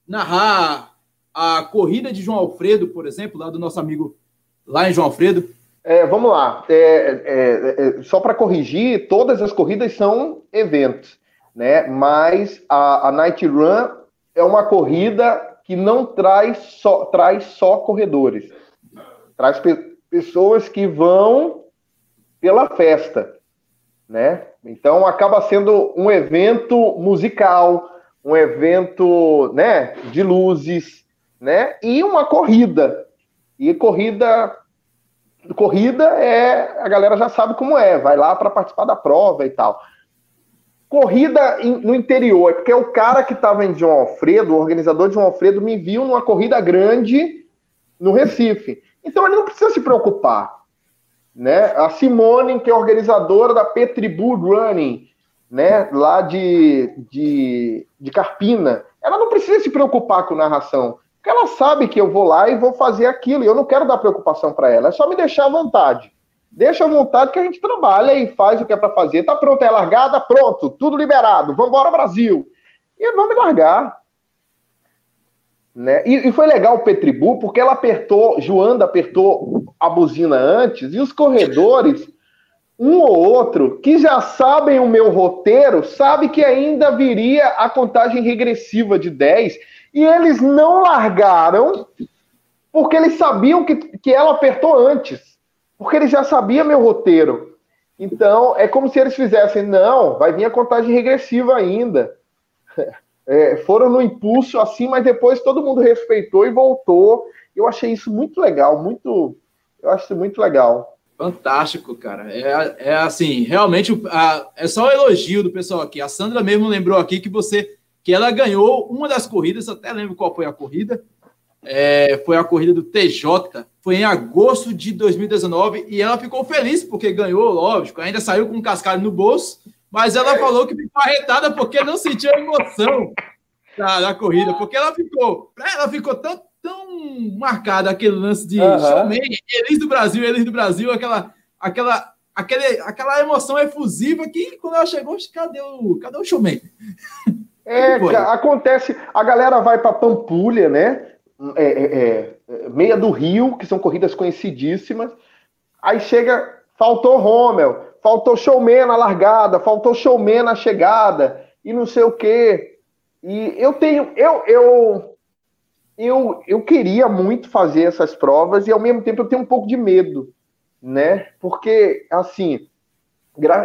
narrar a corrida de João Alfredo, por exemplo, lá do nosso amigo lá em João Alfredo, é, vamos lá. É, é, é só para corrigir, todas as corridas são eventos, né? Mas a, a, Night Run é uma corrida que não traz só, traz só corredores, traz pe pessoas que vão pela festa. né? Então acaba sendo um evento musical, um evento, né, de luzes, né? E uma corrida. E corrida corrida é a galera já sabe como é, vai lá para participar da prova e tal. Corrida no interior, é porque o cara que estava em João Alfredo, o organizador de João Alfredo, me viu numa corrida grande no Recife. Então ele não precisa se preocupar. Né? A Simone, que é organizadora da Petribu Running, né? lá de, de, de Carpina, ela não precisa se preocupar com narração. Porque ela sabe que eu vou lá e vou fazer aquilo, e eu não quero dar preocupação para ela, é só me deixar à vontade. Deixa à vontade que a gente trabalha e faz o que é para fazer. Tá pronto, é largada? Pronto, tudo liberado. Vamos embora, Brasil. E vamos largar. Né? E, e, foi legal o Petribu, porque ela apertou, Joanda apertou a buzina antes, e os corredores, um ou outro, que já sabem o meu roteiro, sabe que ainda viria a contagem regressiva de 10, e eles não largaram, porque eles sabiam que, que ela apertou antes, porque eles já sabiam meu roteiro. Então, é como se eles fizessem, não, vai vir a contagem regressiva ainda. é, foram no impulso assim, mas depois todo mundo respeitou e voltou. Eu achei isso muito legal, muito. Eu acho muito legal. Fantástico, cara. É, é assim, realmente a, é só um elogio do pessoal aqui. A Sandra mesmo lembrou aqui que você que ela ganhou uma das corridas, até lembro qual foi a corrida. É, foi a corrida do TJ, foi em agosto de 2019 e ela ficou feliz porque ganhou, lógico, ainda saiu com um cascalho no bolso, mas ela falou que ficou arretada porque não sentiu a emoção da, da corrida, porque ela ficou, ela ficou tão, tão marcada aquele lance de uhum. showman, Elis do Brasil, Elis do Brasil, aquela, aquela, aquele, aquela emoção efusiva que quando ela chegou, cadê o, cadê o showman? É, acontece, a galera vai para Pampulha, né? É, é, é, meia do Rio, que são corridas conhecidíssimas. Aí chega, faltou Rommel, faltou showman na largada, faltou showman na chegada, e não sei o quê. E eu tenho, eu, eu, eu, eu queria muito fazer essas provas e ao mesmo tempo eu tenho um pouco de medo, né? Porque, assim,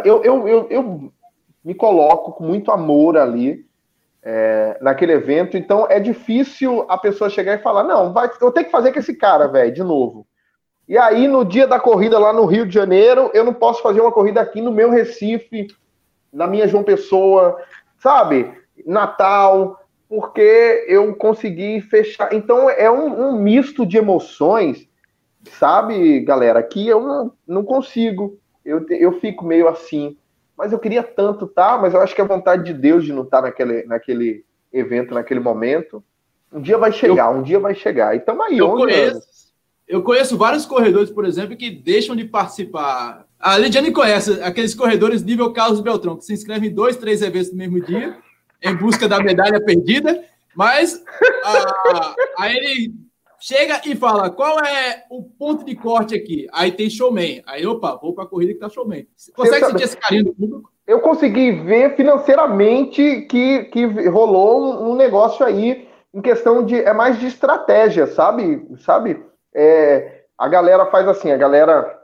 eu, eu, eu, eu me coloco com muito amor ali é, naquele evento, então é difícil a pessoa chegar e falar: não, vai, eu tenho que fazer com esse cara, velho, de novo. E aí, no dia da corrida lá no Rio de Janeiro, eu não posso fazer uma corrida aqui no meu Recife, na minha João Pessoa, sabe? Natal, porque eu consegui fechar. Então, é um, um misto de emoções, sabe, galera, que eu não, não consigo. Eu, eu fico meio assim. Mas eu queria tanto tá, mas eu acho que é vontade de Deus de não estar tá naquele, naquele evento, naquele momento. Um dia vai chegar, eu, um dia vai chegar. E estamos aí, eu conheço, anos. Eu conheço vários corredores, por exemplo, que deixam de participar. A Lidiane conhece aqueles corredores nível Carlos Beltrão, que se inscrevem em dois, três eventos no mesmo dia, em busca da medalha perdida, mas aí ele chega e fala: qual é o ponto de corte aqui? Aí tem showman. Aí, opa, vou para a corrida que tá showman. Consegue sentir esse carinho do público? Eu consegui ver financeiramente que, que rolou um, negócio aí em questão de. É mais de estratégia, sabe? Sabe? É, a galera faz assim, a galera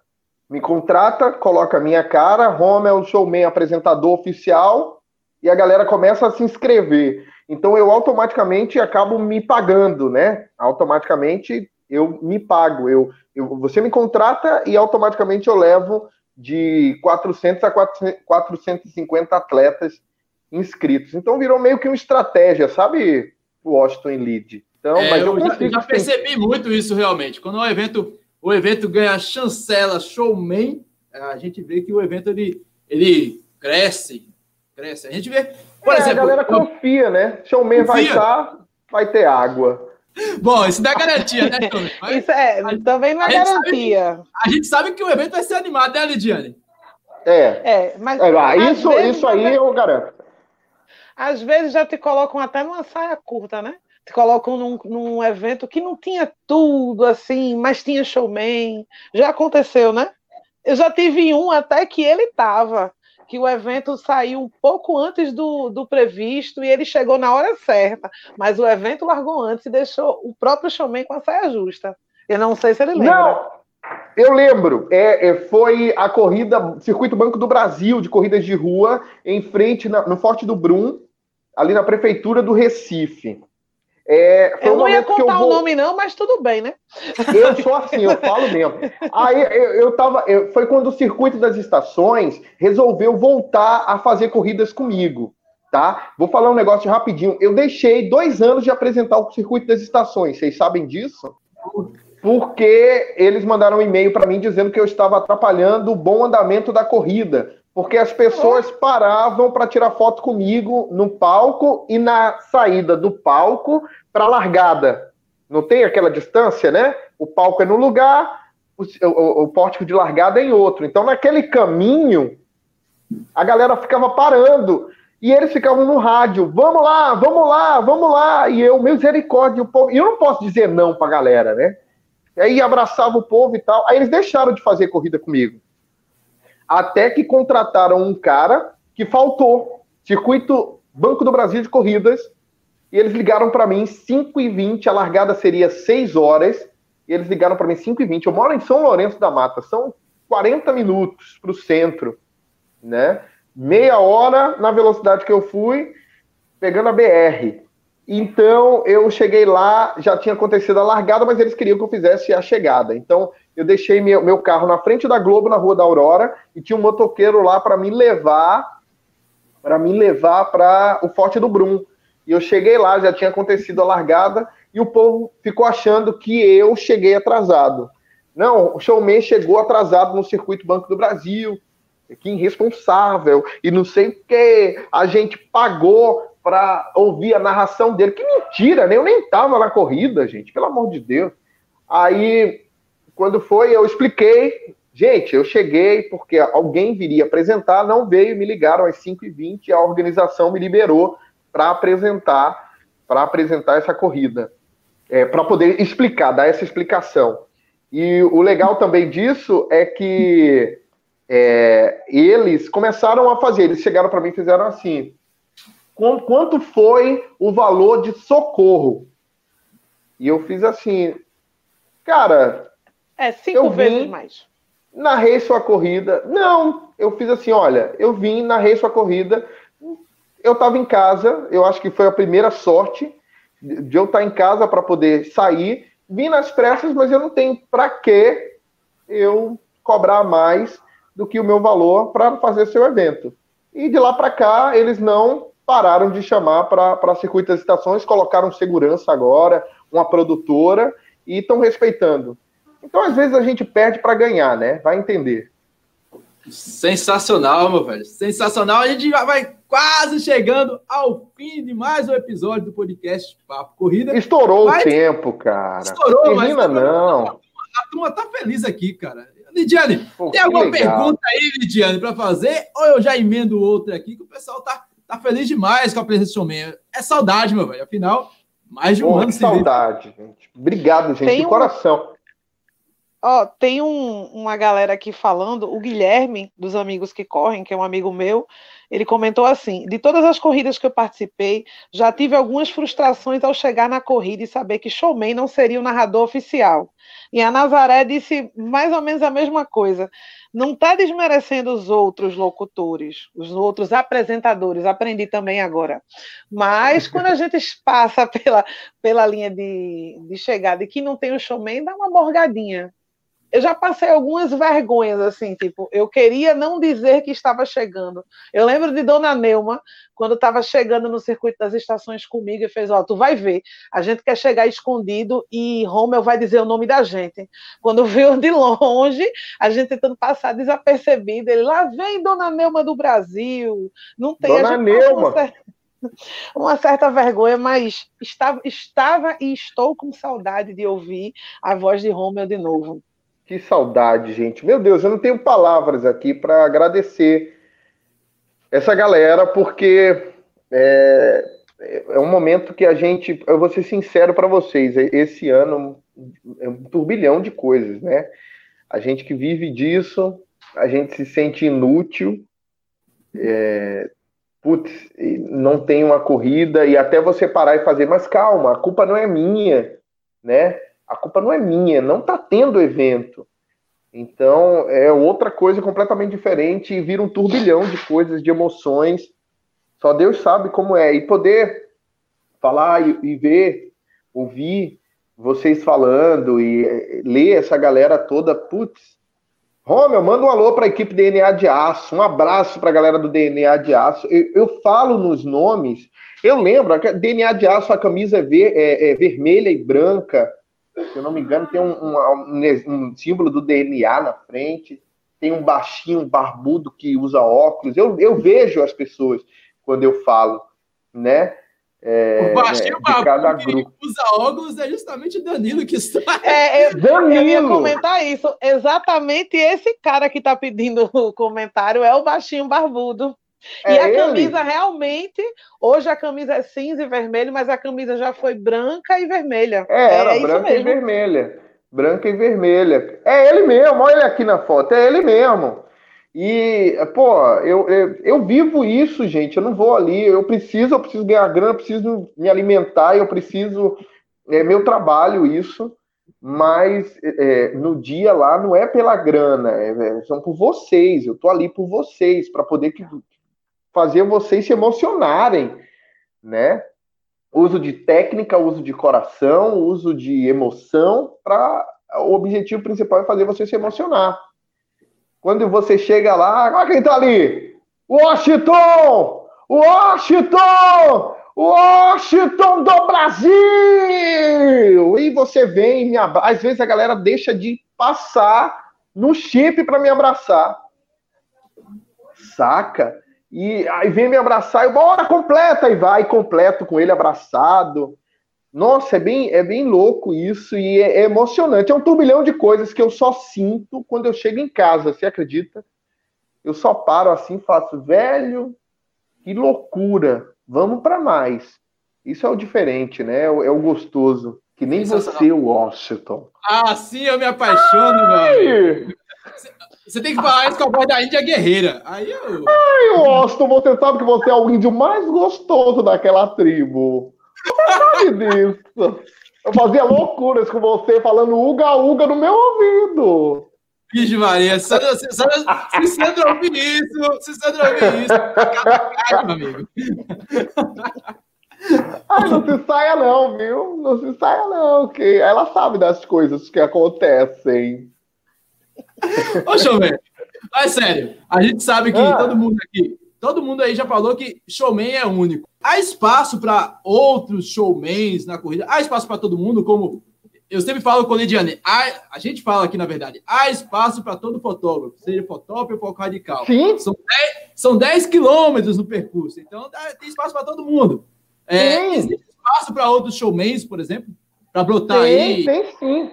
me contrata, coloca a minha cara, Rommel, showman, apresentador oficial, e a galera começa a se inscrever. Então eu automaticamente acabo me pagando, né? Automaticamente eu me pago. Eu, eu, você me contrata e automaticamente eu levo de 400 a 450 atletas inscritos. Então virou meio que uma estratégia, sabe, o Washington Lead. Então, é, mas eu, eu já, já percebi muito isso realmente. Quando o evento, o evento ganha chancela, showman, a gente vê que o evento ele, ele cresce, cresce. A gente vê, por é, exemplo, a galera confia, né? Showman confia. vai estar, vai ter água. Bom, isso dá garantia, né, Mas, isso é, também não é a garantia. a gente sabe que o evento vai ser animado, né, Lidiane? É. É, mas. É, isso, isso aí eu garanto. Às vezes já te colocam até numa saia curta, né? te colocam num, num evento que não tinha tudo assim, mas tinha showman. Já aconteceu, né? Eu já tive um até que ele estava, que o evento saiu um pouco antes do, do previsto e ele chegou na hora certa, mas o evento largou antes e deixou o próprio showman com a saia justa. Eu não sei se ele lembra. Não, eu lembro, é, é, foi a corrida, Circuito Banco do Brasil, de corridas de rua, em frente na, no Forte do Brum, ali na prefeitura do Recife. É, eu um não ia contar o vou... nome, não, mas tudo bem, né? Eu sou assim, eu falo mesmo. Aí eu, eu tava. Eu, foi quando o circuito das estações resolveu voltar a fazer corridas comigo. Tá? Vou falar um negócio rapidinho. Eu deixei dois anos de apresentar o circuito das estações. Vocês sabem disso? Porque eles mandaram um e-mail para mim dizendo que eu estava atrapalhando o bom andamento da corrida porque as pessoas paravam para tirar foto comigo no palco e na saída do palco para a largada. Não tem aquela distância, né? O palco é no lugar, o, o, o pórtico de largada é em outro. Então, naquele caminho, a galera ficava parando. E eles ficavam no rádio, vamos lá, vamos lá, vamos lá. E eu, misericórdia, o povo. E eu não posso dizer não para a galera, né? E aí abraçava o povo e tal. Aí eles deixaram de fazer corrida comigo. Até que contrataram um cara que faltou. Circuito Banco do Brasil de Corridas. E eles ligaram para mim 5 e 20 a largada seria 6 horas. E eles ligaram para mim 5 e 20 Eu moro em São Lourenço da Mata, são 40 minutos para o centro, né? Meia hora na velocidade que eu fui, pegando a BR. Então eu cheguei lá, já tinha acontecido a largada, mas eles queriam que eu fizesse a chegada. Então eu deixei meu, meu carro na frente da Globo, na Rua da Aurora, e tinha um motoqueiro lá para me levar para me levar para o Forte do Brum. E eu cheguei lá, já tinha acontecido a largada, e o povo ficou achando que eu cheguei atrasado. Não, o showman chegou atrasado no circuito Banco do Brasil, que irresponsável, e não sei o que, a gente pagou para ouvir a narração dele. Que mentira, né? Eu nem tava na corrida, gente, pelo amor de Deus. Aí quando foi, eu expliquei. Gente, eu cheguei porque alguém viria apresentar, não veio, me ligaram às 5h20 e a organização me liberou para apresentar para apresentar essa corrida, é, para poder explicar, dar essa explicação. E o legal também disso é que é, eles começaram a fazer, eles chegaram para mim e fizeram assim: quanto foi o valor de socorro? E eu fiz assim, cara, é, cinco eu vezes vim, mais. Narrei sua corrida. Não, eu fiz assim: olha, eu vim, narrei sua corrida. Eu estava em casa, eu acho que foi a primeira sorte de eu estar em casa para poder sair. Vim nas pressas, mas eu não tenho para que eu cobrar mais do que o meu valor para fazer seu evento. E de lá para cá, eles não pararam de chamar para circuito das estações, colocaram segurança agora, uma produtora, e estão respeitando. Então, às vezes, a gente perde para ganhar, né? Vai entender. Sensacional, meu velho. Sensacional. A gente já vai quase chegando ao fim de mais um episódio do podcast Papo Corrida. Estourou mas... o tempo, cara. Estourou, Termina, mas... não. A turma tá feliz aqui, cara. Lidiane, Pô, tem alguma legal. pergunta aí, Lidiane, para fazer? Ou eu já emendo outra aqui, que o pessoal tá, tá feliz demais com a presença do showman. É saudade, meu velho. Afinal, mais de um Pô, ano sem saudade, gente. Obrigado, gente, tem de um... coração. Ó, tem um, uma galera aqui falando, o Guilherme, dos Amigos que Correm, que é um amigo meu, ele comentou assim: de todas as corridas que eu participei, já tive algumas frustrações ao chegar na corrida e saber que showman não seria o narrador oficial. E a Nazaré disse mais ou menos a mesma coisa. Não está desmerecendo os outros locutores, os outros apresentadores, aprendi também agora. Mas quando a gente passa pela, pela linha de, de chegada e que não tem o showman, dá uma morgadinha eu já passei algumas vergonhas, assim, tipo, eu queria não dizer que estava chegando. Eu lembro de Dona Neuma, quando estava chegando no circuito das estações comigo, e fez, ó, tu vai ver, a gente quer chegar escondido e Romeu vai dizer o nome da gente. Quando viu de longe, a gente tentando passar desapercebido, ele, lá vem Dona Neuma do Brasil, não tem... Dona Neuma! uma certa vergonha, mas estava, estava e estou com saudade de ouvir a voz de Romeu de novo. Que saudade, gente. Meu Deus, eu não tenho palavras aqui para agradecer essa galera, porque é, é, um momento que a gente. Eu vou ser sincero para vocês, esse ano é um turbilhão de coisas, né? A gente que vive disso, a gente se sente inútil. É, putz, não tem uma corrida, e até você parar e fazer, mas calma, a culpa não é minha, né? A culpa não é minha, não está tendo evento. Então é outra coisa completamente diferente e vira um turbilhão de coisas, de emoções. Só Deus sabe como é. E poder falar e, e ver, ouvir vocês falando e eh, ler essa galera toda, putz. Romeu, manda um alô para a equipe DNA de Aço, um abraço para a galera do DNA de Aço. Eu, eu, falo nos nomes, eu lembro, DNA de Aço, a camisa é, ver, é, é vermelha e branca, se eu não me engano, tem um, um, um, símbolo do DNA na frente, tem um baixinho, um barbudo que usa óculos. Eu, eu vejo as pessoas quando eu falo, né? É, o baixinho é, de cada grupo. que usa óculos é justamente Danilo que está. É, eu, Danilo. eu ia comentar isso. Exatamente esse cara que está pedindo o comentário é o baixinho barbudo. É e a ele? camisa realmente, hoje a camisa é cinza e vermelho, mas a camisa já foi branca e vermelha. É, era é branca e vermelha. Branca e vermelha. É ele mesmo, olha ele aqui na foto, é ele mesmo. E, pô, eu, eu, eu, vivo isso, gente. Eu não vou ali. Eu preciso, eu preciso ganhar grana, eu preciso me alimentar, eu preciso. É meu trabalho isso. Mas é, no dia lá não é pela grana, é, é são por vocês. Eu tô ali por vocês, para poder que, fazer vocês se emocionarem, né? Uso de técnica, uso de coração, uso de emoção, para o objetivo principal é fazer você se emocionar. Quando você chega lá, olha quem tá ali! Washington! Washington! Washington do Brasil! E você vem me abraça. Às vezes a galera deixa de passar no chip para me abraçar. Saca? E aí vem me abraçar e bora, completa! E vai, completo com ele abraçado. Nossa, é bem, é bem louco isso e é, é, emocionante. É um turbilhão de coisas que eu só sinto quando eu chego em casa, você acredita? Eu só paro assim e faço, velho, que loucura, vamos para mais. Isso é o diferente, né? É o, é o gostoso. Que nem você, Washington. Ah, sim, eu me apaixono, mano. Você tem que falar isso com a voz da Índia Guerreira. Aí eu. Ai, Washington, você sabe que você é o índio mais gostoso daquela tribo. Sabe disso. Eu fazia loucuras com você falando uga-uga no meu ouvido. Vixe, Maria, se Sandra, se Sandra ouvir isso, se Sandra ouvir isso, cai, meu amigo. Ai, não se saia não, viu? Não se saia não, que ela sabe das coisas que acontecem. Ô, Chover, mas sério, a gente sabe que ah. todo mundo aqui Todo mundo aí já falou que showman é único. Há espaço para outros showmans na corrida? Há espaço para todo mundo, como eu sempre falo com o Lidiane, há, a gente fala aqui, na verdade, há espaço para todo fotógrafo, seja fotógrafo ou foco radical. Sim. São 10, são 10 quilômetros no percurso, então tem espaço para todo mundo. É, existe espaço para outros showmans, por exemplo, para brotar tem, aí? Tem sim.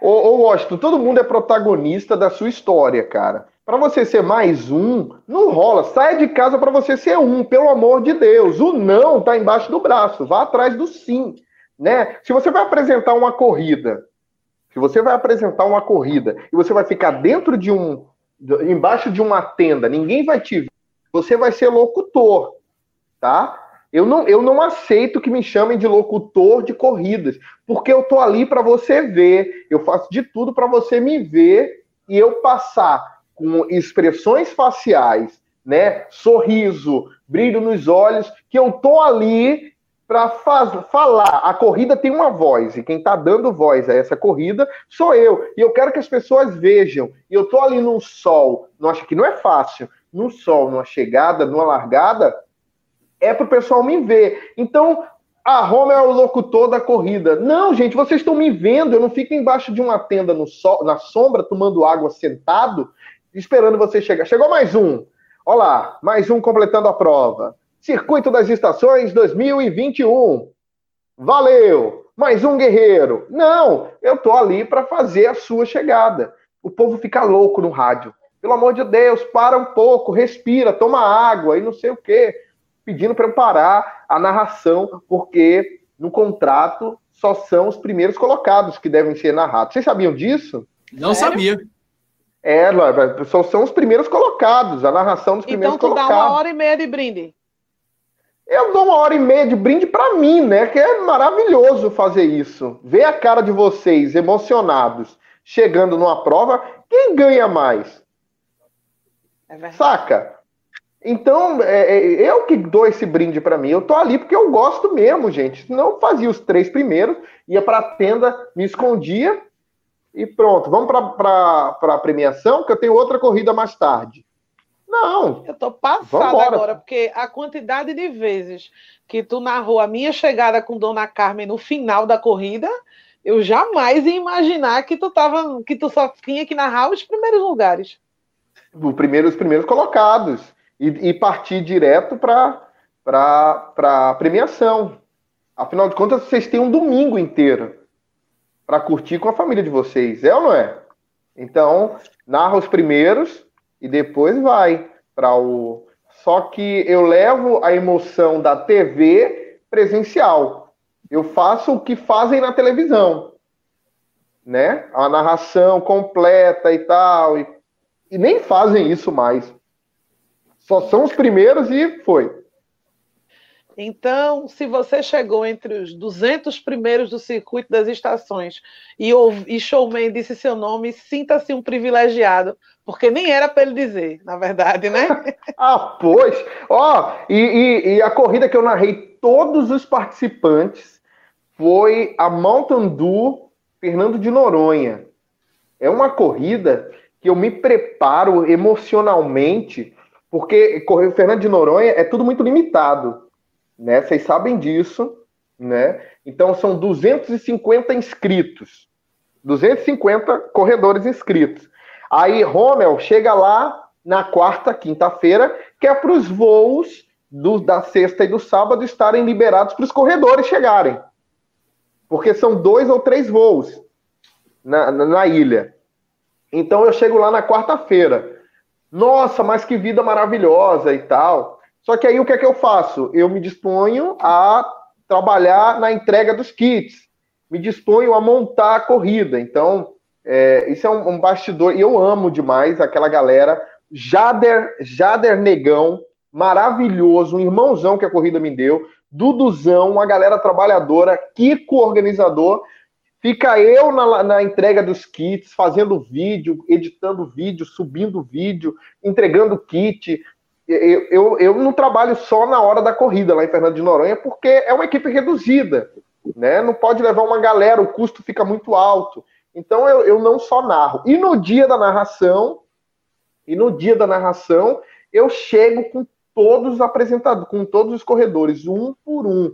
Ô, ô, Washington, todo mundo é protagonista da sua história, cara. Para você ser mais um, não rola. Saia de casa para você ser um, pelo amor de Deus. O não está embaixo do braço. Vá atrás do sim. Né? Se você vai apresentar uma corrida, se você vai apresentar uma corrida e você vai ficar dentro de um, embaixo de uma tenda, ninguém vai te ver, você vai ser locutor, tá? Eu não, eu não aceito que me chamem de locutor de corridas, porque eu tô ali para você ver, eu faço de tudo para você me ver e eu passar com expressões faciais, né? Sorriso, brilho nos olhos, que eu tô ali para falar. A corrida tem uma voz, e quem está dando voz a essa corrida sou eu. E eu quero que as pessoas vejam. E eu tô ali no sol, não acho que não é fácil, no sol, numa chegada, numa largada, é para o pessoal me ver. Então, a Roma é o locutor da corrida. Não, gente, vocês estão me vendo. Eu não fico embaixo de uma tenda sol, na sombra, tomando água sentado esperando você chegar. Chegou mais um. Olá, mais um completando a prova. Circuito das Estações 2021. Valeu! Mais um guerreiro. Não, eu tô ali para fazer a sua chegada. O povo fica louco no rádio. Pelo amor de Deus, para um pouco, respira, toma água e não sei o quê. Pedindo para eu parar a narração, porque no contrato só são os primeiros colocados que devem ser narrados. Vocês sabiam disso? Não Sério? sabia. É, são, são os primeiros colocados, a narração dos primeiros então, colocados. Então tu dá uma hora e meia de brinde. Eu dou uma hora e meia de brinde para mim, né? Que é maravilhoso fazer isso. Ver a cara de vocês emocionados chegando numa prova quem ganha mais? É Saca? Então, é, é, eu que dou esse brinde para mim. Eu tô ali porque eu gosto mesmo, gente. Eu fazia os três primeiros, ia para a tenda, me escondia e pronto. Vamos para a premiação, que eu tenho outra corrida mais tarde. Não. Eu tô passada agora, porque a quantidade de vezes que tu narrou a minha chegada com Dona Carmen no final da corrida, eu jamais ia imaginar que tu tava, que tu só tinha que narrar os primeiros lugares. O primeiro, os primeiros colocados. E, e partir direto para a premiação. Afinal de contas, vocês têm um domingo inteiro para curtir com a família de vocês, é ou não é? Então, narra os primeiros e depois vai para o. Só que eu levo a emoção da TV presencial. Eu faço o que fazem na televisão, né? A narração completa e tal. E, e nem fazem isso mais. Só são os primeiros e foi. Então, se você chegou entre os 200 primeiros do circuito das estações e, e Showman disse seu nome, sinta-se um privilegiado, porque nem era para ele dizer, na verdade, né? ah, pois! Ó, oh, e, e, e, a corrida que eu narrei todos os participantes foi a Mountain Dew Fernando de Noronha. É uma corrida que eu me preparo emocionalmente, porque correr o Fernando de Noronha é tudo muito limitado né? Vocês sabem disso, né? Então são 250 inscritos, 250 corredores inscritos. Aí Rommel chega lá na quarta, quinta-feira, que é para os voos do, da sexta e do sábado estarem liberados para os corredores chegarem. Porque são dois ou três voos na, na, na ilha. Então eu chego lá na quarta-feira. Nossa, mas que vida maravilhosa e tal. Só que aí o que é que eu faço? Eu me disponho a trabalhar na entrega dos kits, me disponho a montar a corrida. Então, é, isso é um, um, bastidor, e eu amo demais aquela galera. Jader, Jader Negão, maravilhoso, um irmãozão que a corrida me deu. Duduzão, uma galera trabalhadora, Kiko organizador. Fica eu na, na, entrega dos kits, fazendo vídeo, editando vídeo, subindo vídeo, entregando kit, eu, eu, eu não trabalho só na hora da corrida lá em Fernando de Noronha, porque é uma equipe reduzida, né? Não pode levar uma galera, o custo fica muito alto. Então eu, eu não só narro. E no dia da narração, e no dia da narração, eu chego com todos os apresentadores, com todos os corredores, um por um.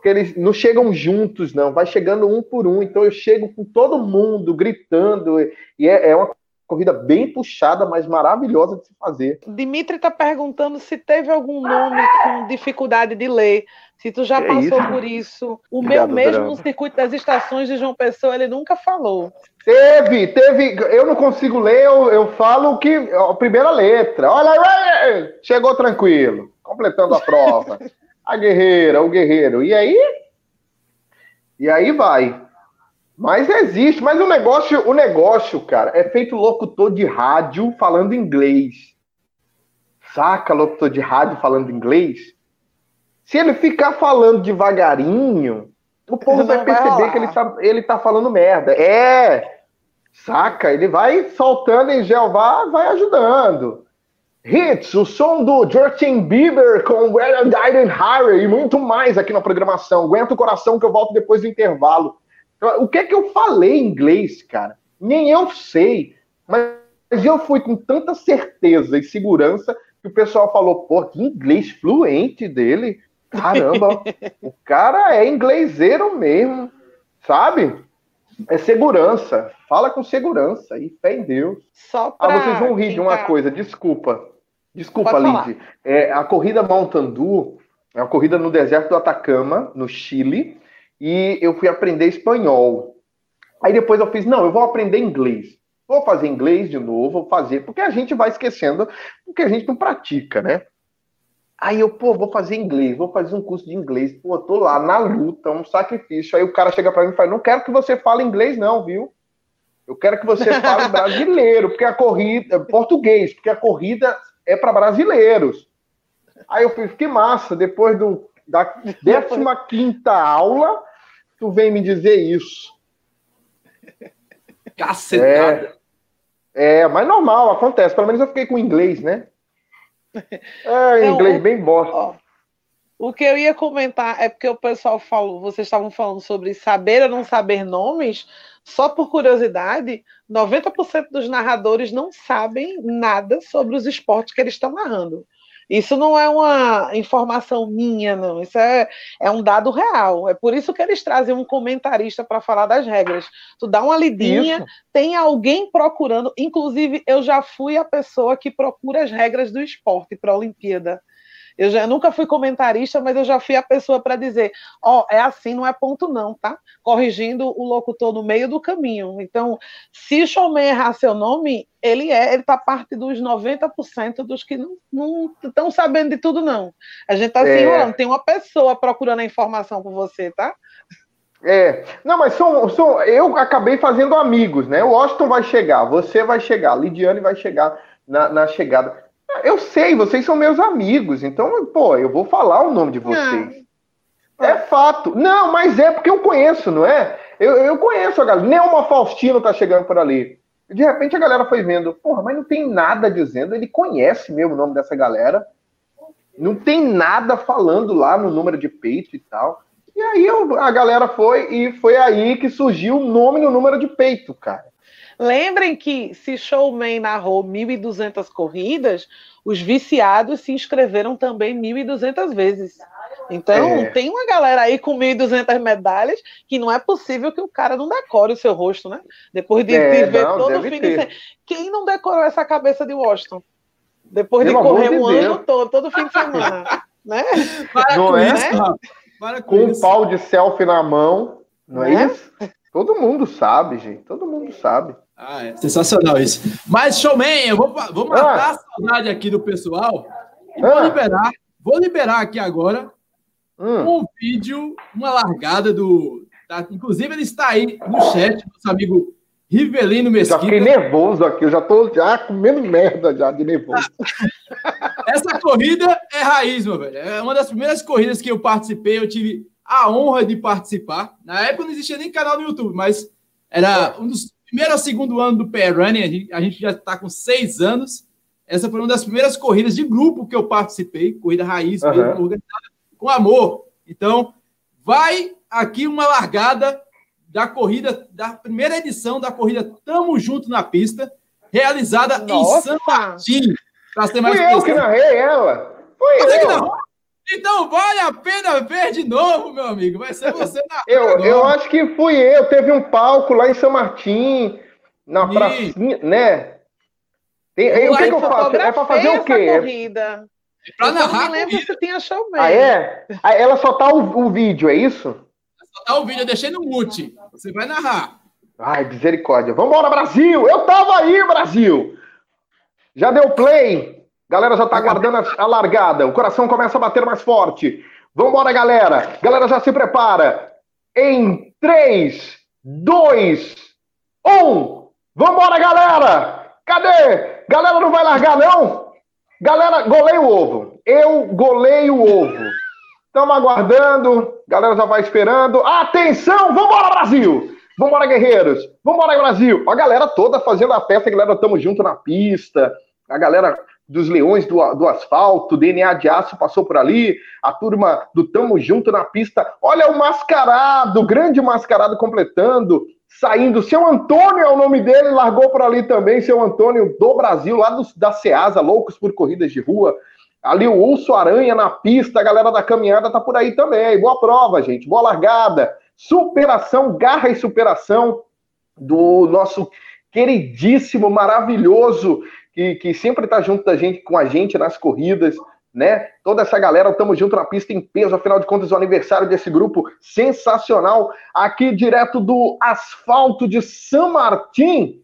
Porque eles não chegam juntos, não, vai chegando um por um. Então eu chego com todo mundo gritando, e é, é uma corrida bem puxada, mas maravilhosa de se fazer. Dimitri está perguntando se teve algum nome com dificuldade de ler, se tu já passou isso? por isso. O Obrigado, meu mesmo no circuito das estações de João Pessoa, ele nunca falou. Teve, teve. Eu não consigo ler, eu, eu falo que a primeira letra. Olha, chegou tranquilo, completando a prova. a guerreira, o guerreiro. E aí? E aí vai. Mas existe, mas o negócio, o negócio, cara, é feito locutor de rádio falando inglês. Saca locutor de rádio falando inglês? Se ele ficar falando devagarinho, o povo vai perceber que ele tá, ele tá falando merda. É, saca? Ele vai soltando em Jeová, vai ajudando. Hits, o som do Justin Bieber com Where I Died in Harry e muito mais aqui na programação. Aguenta o coração que eu volto depois do intervalo. O que é que eu falei em inglês, cara? Nem eu sei. Mas eu fui com tanta certeza e segurança que o pessoal falou, pô, que inglês fluente dele. Caramba, o cara é ingleseiro mesmo, sabe? É segurança. Fala com segurança e fé em Deus. Só pra ah, vocês vão rir de uma coisa, desculpa. Desculpa, Lindy. É, a corrida Mountain Dew é uma corrida no deserto do Atacama, no Chile e eu fui aprender espanhol. Aí depois eu fiz, não, eu vou aprender inglês. Vou fazer inglês de novo, vou fazer, porque a gente vai esquecendo porque a gente não pratica, né? Aí eu, pô, vou fazer inglês, vou fazer um curso de inglês. Pô, tô lá na luta, um sacrifício. Aí o cara chega para mim e fala: Não quero que você fale inglês, não, viu? Eu quero que você fale brasileiro, porque a corrida, português, porque a corrida é para brasileiros. Aí eu fiz: Que massa, depois do, da 15 aula, tu vem me dizer isso. Cacetada. É, mas normal, acontece. Pelo menos eu fiquei com inglês, né? É, inglês Não, bem bosta. Ó, o que eu ia comentar é porque o pessoal falou, vocês estavam falando sobre saber ou não saber nomes. Só por curiosidade, 90% dos narradores não sabem nada sobre os esportes que eles estão narrando. Isso não é uma informação minha, não. Isso é, é um dado real. É por isso que eles trazem um comentarista para falar das regras. Tu dá uma lidinha, isso. tem alguém procurando. Inclusive, eu já fui a pessoa que procura as regras do esporte para a Olimpíada. Eu já nunca fui comentarista, mas eu já fui a pessoa para dizer, ó, oh, é assim, não é ponto não, tá? Corrigindo o locutor no meio do caminho. Então, se o showman errar seu nome, ele é, ele tá parte dos 90% dos que não estão sabendo de tudo, não. A gente tá assim, é... tem uma pessoa procurando a informação por você, tá? É, não, mas são, são, eu acabei fazendo amigos, né? O Washington vai chegar, você vai chegar, a Lidiane vai chegar na, na chegada. Eu sei, vocês são meus amigos, então, pô, eu vou falar o nome de vocês. Não. É fato. Não, mas é porque eu conheço, não é? Eu, eu conheço a galera. Neuma Faustino tá chegando por ali. De repente a galera foi vendo, porra, mas não tem nada dizendo, ele conhece mesmo o nome dessa galera. Não tem nada falando lá no número de peito e tal. E aí a galera foi e foi aí que surgiu o nome no número de peito, cara. Lembrem que se Showman narrou 1.200 corridas, os viciados se inscreveram também 1.200 vezes. Então, é. tem uma galera aí com 1.200 medalhas que não é possível que o cara não decore o seu rosto, né? Depois de, é, de ver não, todo o fim de semana. Quem não decorou essa cabeça de Washington? Depois Pelo de correr um de ano todo, todo fim de semana. né? Para não com é? Isso, Para com, com um pau de selfie na mão, não é, é isso? Todo mundo sabe, gente. Todo mundo sabe. Ah, é sensacional isso. Mas, showman, eu vou, vou matar ah. a saudade aqui do pessoal e ah. vou liberar, vou liberar aqui agora hum. um vídeo, uma largada do. Tá, inclusive, ele está aí no chat, nosso amigo Rivelino Mesquita. Já fiquei nervoso aqui, eu já estou já comendo merda já de nervoso. Essa corrida é raiz, meu velho. É uma das primeiras corridas que eu participei, eu tive a honra de participar. Na época não existia nem canal no YouTube, mas era um dos primeiro ou segundo ano do PR Running, a gente, a gente já está com seis anos. Essa foi uma das primeiras corridas de grupo que eu participei, corrida raiz, uhum. organizada com amor. Então, vai aqui uma largada da corrida, da primeira edição da corrida Tamo Junto na Pista, realizada Nossa. em São Martim. Fui eu que narrei ela. Foi Você eu. Então vale a pena ver de novo, meu amigo. Vai ser você na. eu, eu acho que fui eu. Teve um palco lá em São Martim, na e... pracinha, né? Tem, o que, que eu faço? É para fazer o quê? Corrida. É pra narrar. Eu lembro se tinha showman. Ah, é? Ah, ela só tá o, o vídeo, é isso? Só tá o vídeo, eu deixei no mute. Você vai narrar. Ai, misericórdia. Vambora, Brasil! Eu tava aí, Brasil! Já deu play? Galera já tá aguardando a, largada. O coração começa a bater mais forte. Vambora, galera. Galera já se prepara. Em 3, 2, 1. Vambora, galera. Cadê? Galera não vai largar, não? Galera, golei o ovo. Eu golei o ovo. Estamos aguardando. Galera já vai esperando. Atenção! Vambora, Brasil! Vambora, guerreiros! Vambora, Brasil! A galera toda fazendo a festa. A galera, tamo junto na pista. A galera dos Leões do, do Asfalto, DNA de Aço passou por ali, a turma do Tamo Junto na pista. Olha o mascarado, grande mascarado completando, saindo. Seu Antônio é o nome dele, largou por ali também. Seu Antônio do Brasil, lá do, da Ceasa, loucos por corridas de rua. Ali o Urso Aranha na pista, a galera da caminhada tá por aí também. Boa prova, gente, boa largada. Superação, garra e superação do nosso queridíssimo, maravilhoso que, que sempre está junto da gente, com a gente nas corridas, né? Toda essa galera, estamos junto na pista em peso, afinal de contas, o aniversário desse grupo sensacional, aqui direto do asfalto de São Martim,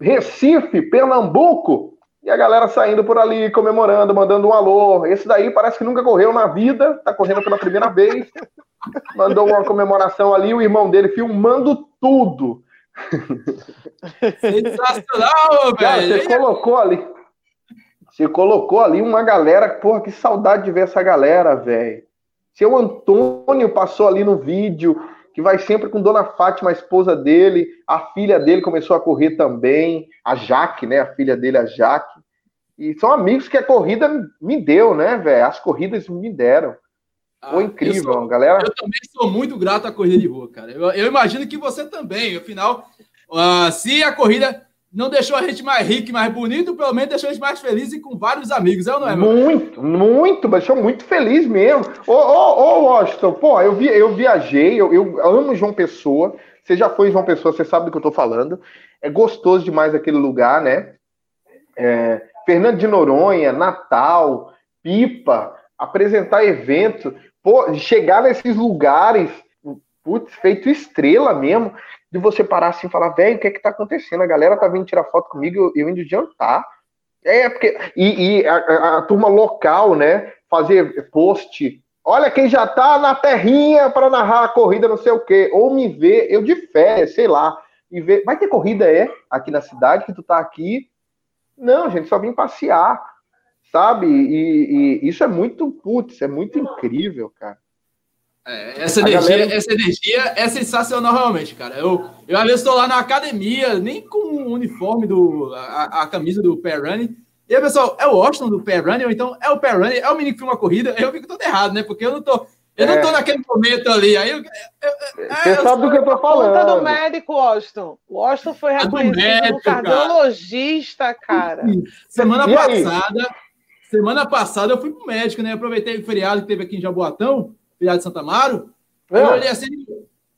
Recife, Pernambuco, e a galera saindo por ali, comemorando, mandando um alô. Esse daí parece que nunca correu na vida, tá correndo pela primeira vez. Mandou uma comemoração ali, o irmão dele filmando tudo. Sensacional, velho. Você colocou ali. Você colocou ali uma galera. Porra, que saudade de ver essa galera, velho. Seu Antônio passou ali no vídeo. que vai sempre com Dona Fátima, a esposa dele, a filha dele começou a correr também, a Jaque, né? A filha dele, a Jaque. E são amigos que a corrida me deu, né, velho? As corridas me deram. Foi ah, incrível, sou, galera. Eu também sou muito grato à corrida de rua, cara. Eu, eu imagino que você também. Afinal, uh, se a corrida não deixou a gente mais rico e mais bonito, pelo menos deixou a gente mais feliz e com vários amigos, é ou não é, meu? Muito, muito, deixou muito feliz mesmo. Ô, ô, ô, Washington, pô, eu, vi, eu viajei, eu, eu amo João Pessoa. Você já foi João Pessoa, você sabe do que eu tô falando. É gostoso demais aquele lugar, né? É, Fernando de Noronha, Natal, Pipa, apresentar evento, pô, chegar nesses lugares, putz, feito estrela mesmo de você parar assim e falar, velho, o que é que tá acontecendo? A galera tá vindo tirar foto comigo, eu, eu indo jantar. É, porque. E, e a, a, a, turma local, né? Fazer post. Olha quem já tá na terrinha para narrar a corrida, não sei o quê. Ou me ver, eu de férias, sei lá. E ver. Vai ter corrida, é? Aqui na cidade, que tu tá aqui. Não, gente, só vim passear. Sabe? E, e isso é muito, putz, é muito incrível, cara. É, essa, energia, galera... essa energia é sensacional, realmente, cara. Eu, eu às vezes estou lá na academia, nem com o uniforme, do, a, a camisa do Running. E aí, pessoal, é o Washington do Running, ou então é o Running, é o menino que filma a corrida. Eu fico todo errado, né? Porque eu não tô. Eu é. não tô naquele momento ali. Aí eu, eu, é, Você sabe do que eu tô falando. Conta do médico, Washington. O Washington foi reconhecido médico, cardiologista, cara. cara. Semana e passada, aí? Semana passada eu fui pro médico, né? Aproveitei o feriado que teve aqui em Jaboatão filiado de Santa Amaro. É. Eu olhei assim,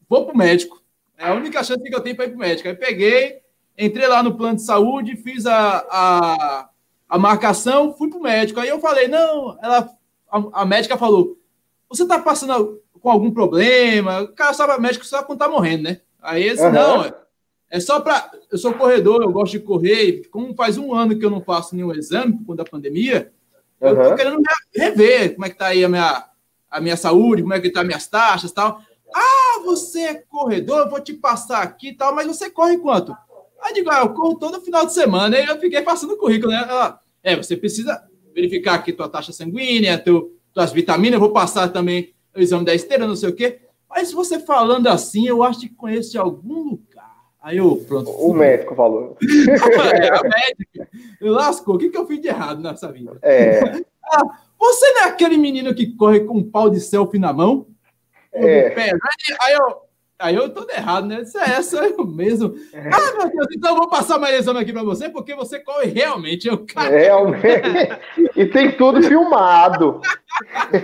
vou pro médico. É a única chance que eu tenho para ir pro médico. Aí peguei, entrei lá no plano de saúde, fiz a, a, a marcação, fui pro médico. Aí eu falei, não, ela, a, a médica falou, você tá passando com algum problema? O cara sabe, a médica só quando tá morrendo, né? Aí esse, uhum. não, é, é só para. Eu sou corredor, eu gosto de correr. Como faz um ano que eu não faço nenhum exame por conta da pandemia, uhum. eu tô querendo rever como é que tá aí a minha, a minha saúde, como é que tá minhas taxas tal. Ah, você é corredor, vou te passar aqui e tal, mas você corre quanto? Aí digo, ah, eu corro todo final de semana, e eu fiquei passando o currículo, né? Ela, é, você precisa verificar aqui tua taxa sanguínea, teu, tuas vitaminas, eu vou passar também o exame da esteira, não sei o quê. Mas você falando assim, eu acho que conheço de algum lugar. Aí eu, pronto. O médico falou. é, a médica. Lascou. O que, que eu fiz de errado nessa vida? É. Ah, você não é aquele menino que corre com um pau de selfie na mão? É. Aí eu, aí eu tô errado, né? Isso é essa eu mesmo. É. Ah, meu Deus, então eu vou passar mais exame aqui para você, porque você corre realmente. Eu, Realmente. e tem tudo filmado.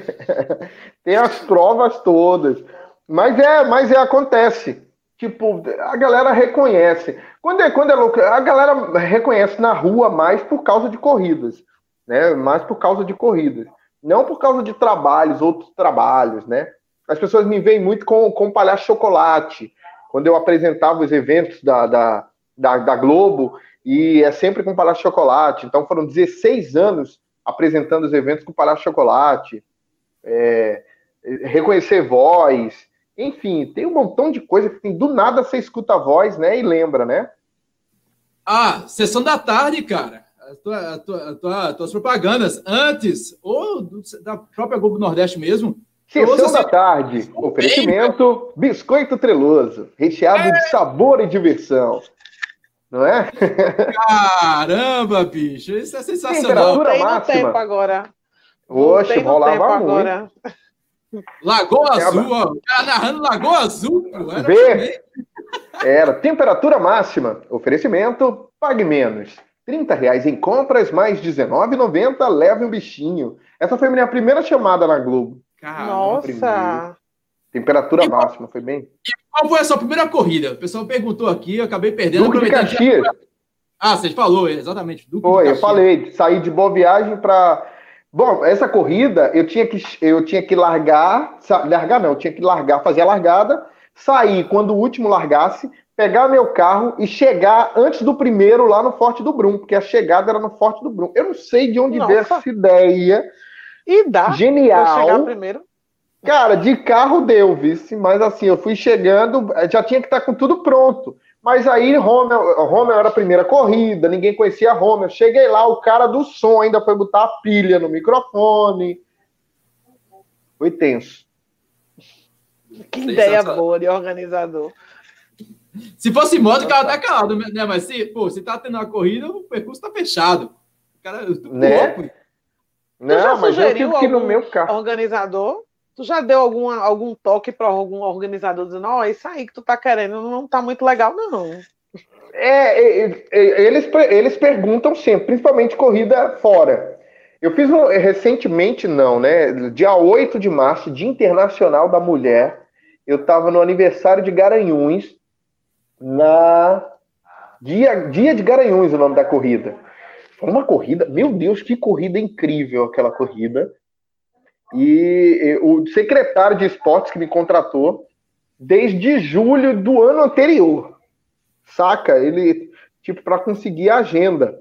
tem as provas todas. Mas é, mas é, acontece. Tipo, a galera reconhece. Quando é, quando é louco, a galera reconhece na rua mais por causa de corridas né? Mais por causa de corridas. Não por causa de trabalhos, outros trabalhos, né? As pessoas me veem muito com, com palhaço chocolate. Quando eu apresentava os eventos da, da, da, da Globo, e é sempre com palhaço chocolate. Então foram 16 anos apresentando os eventos com palhaço chocolate. É, reconhecer voz, enfim, tem um montão de coisa que tem, do nada você escuta a voz, né, e lembra, né? Ah, sessão da tarde, cara tua, tua, tua, tuas propagandas antes, ou do, da própria Globo Nordeste mesmo. Sessão assim, da tarde, oferecimento bem, biscoito treloso, recheado é. de sabor e diversão. Não é? Caramba, bicho, isso é sensacional. Temperatura tem máxima. tempo agora. Oxe, rolava muito. Agora. Lagoa Azul, ó. O cara narrando Lagoa Azul, pô. Era, Vê? Era temperatura máxima. Oferecimento, pague menos. 30 reais em compras, mais R$19,90, leve um bichinho. Essa foi a minha primeira chamada na Globo. Nossa! Temperatura e máxima, foi bem. E qual foi a sua primeira corrida? O pessoal perguntou aqui, eu acabei perdendo. Duque de Caxias. Ah, você falou, exatamente. Duque foi, eu falei, saí de Boa Viagem para... Bom, essa corrida eu tinha que, eu tinha que largar, largar não, eu tinha que largar, fazer a largada, sair quando o último largasse, pegar meu carro e chegar antes do primeiro lá no Forte do Brum, porque a chegada era no Forte do Brum. Eu não sei de onde veio essa ideia. E dá. Genial. chegar primeiro. Cara, de carro deu, vice, mas assim, eu fui chegando, já tinha que estar com tudo pronto. Mas aí, Romel, Romel era a primeira corrida, ninguém conhecia Romel. Cheguei lá, o cara do som ainda foi botar a pilha no microfone. Foi tenso. Que ideia boa de organizador. Se fosse moto, o cara tá calado, né? Mas se, pô, se tá tendo uma corrida, o percurso tá fechado. O cara, né? Não, mas eu tive que no meu carro. Organizador? Tu já deu algum algum toque para algum organizador dizendo, ó, oh, isso aí que tu tá querendo não tá muito legal, não. É, eles, eles perguntam sempre, principalmente corrida fora. Eu fiz um, recentemente, não, né? Dia 8 de março, Dia Internacional da Mulher. Eu estava no aniversário de Garanhuns, na dia, dia de Garanhuns, o nome da corrida. Foi uma corrida, meu Deus, que corrida incrível aquela corrida. E o secretário de esportes que me contratou desde julho do ano anterior. Saca? Ele, tipo, para conseguir a agenda.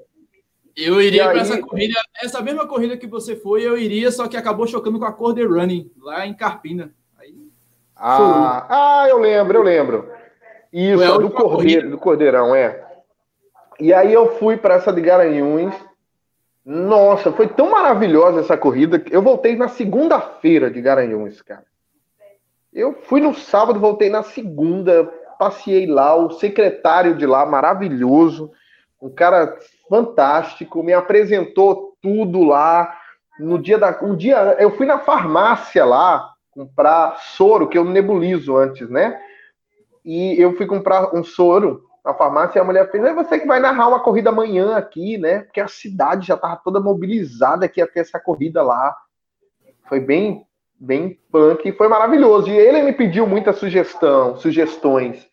Eu iria para essa corrida, essa mesma corrida que você foi, eu iria, só que acabou chocando com a Corder Running, lá em Carpina. Aí, ah, ah, eu lembro, eu lembro. Isso, do Cordeiro, do Cordeirão, é. E aí eu fui para essa de Garanhuns. Nossa, foi tão maravilhosa essa corrida. Eu voltei na segunda-feira de Garanhuns, cara. Eu fui no sábado, voltei na segunda, passei lá, o secretário de lá, maravilhoso, um cara fantástico, me apresentou tudo lá. No dia da. Um dia, eu fui na farmácia lá comprar soro, que eu nebulizo antes, né? E eu fui comprar um soro na farmácia e a mulher fez: é você que vai narrar uma corrida amanhã aqui, né? Porque a cidade já estava toda mobilizada que ia ter essa corrida lá. Foi bem, bem punk e foi maravilhoso. E ele me pediu muita sugestão, sugestões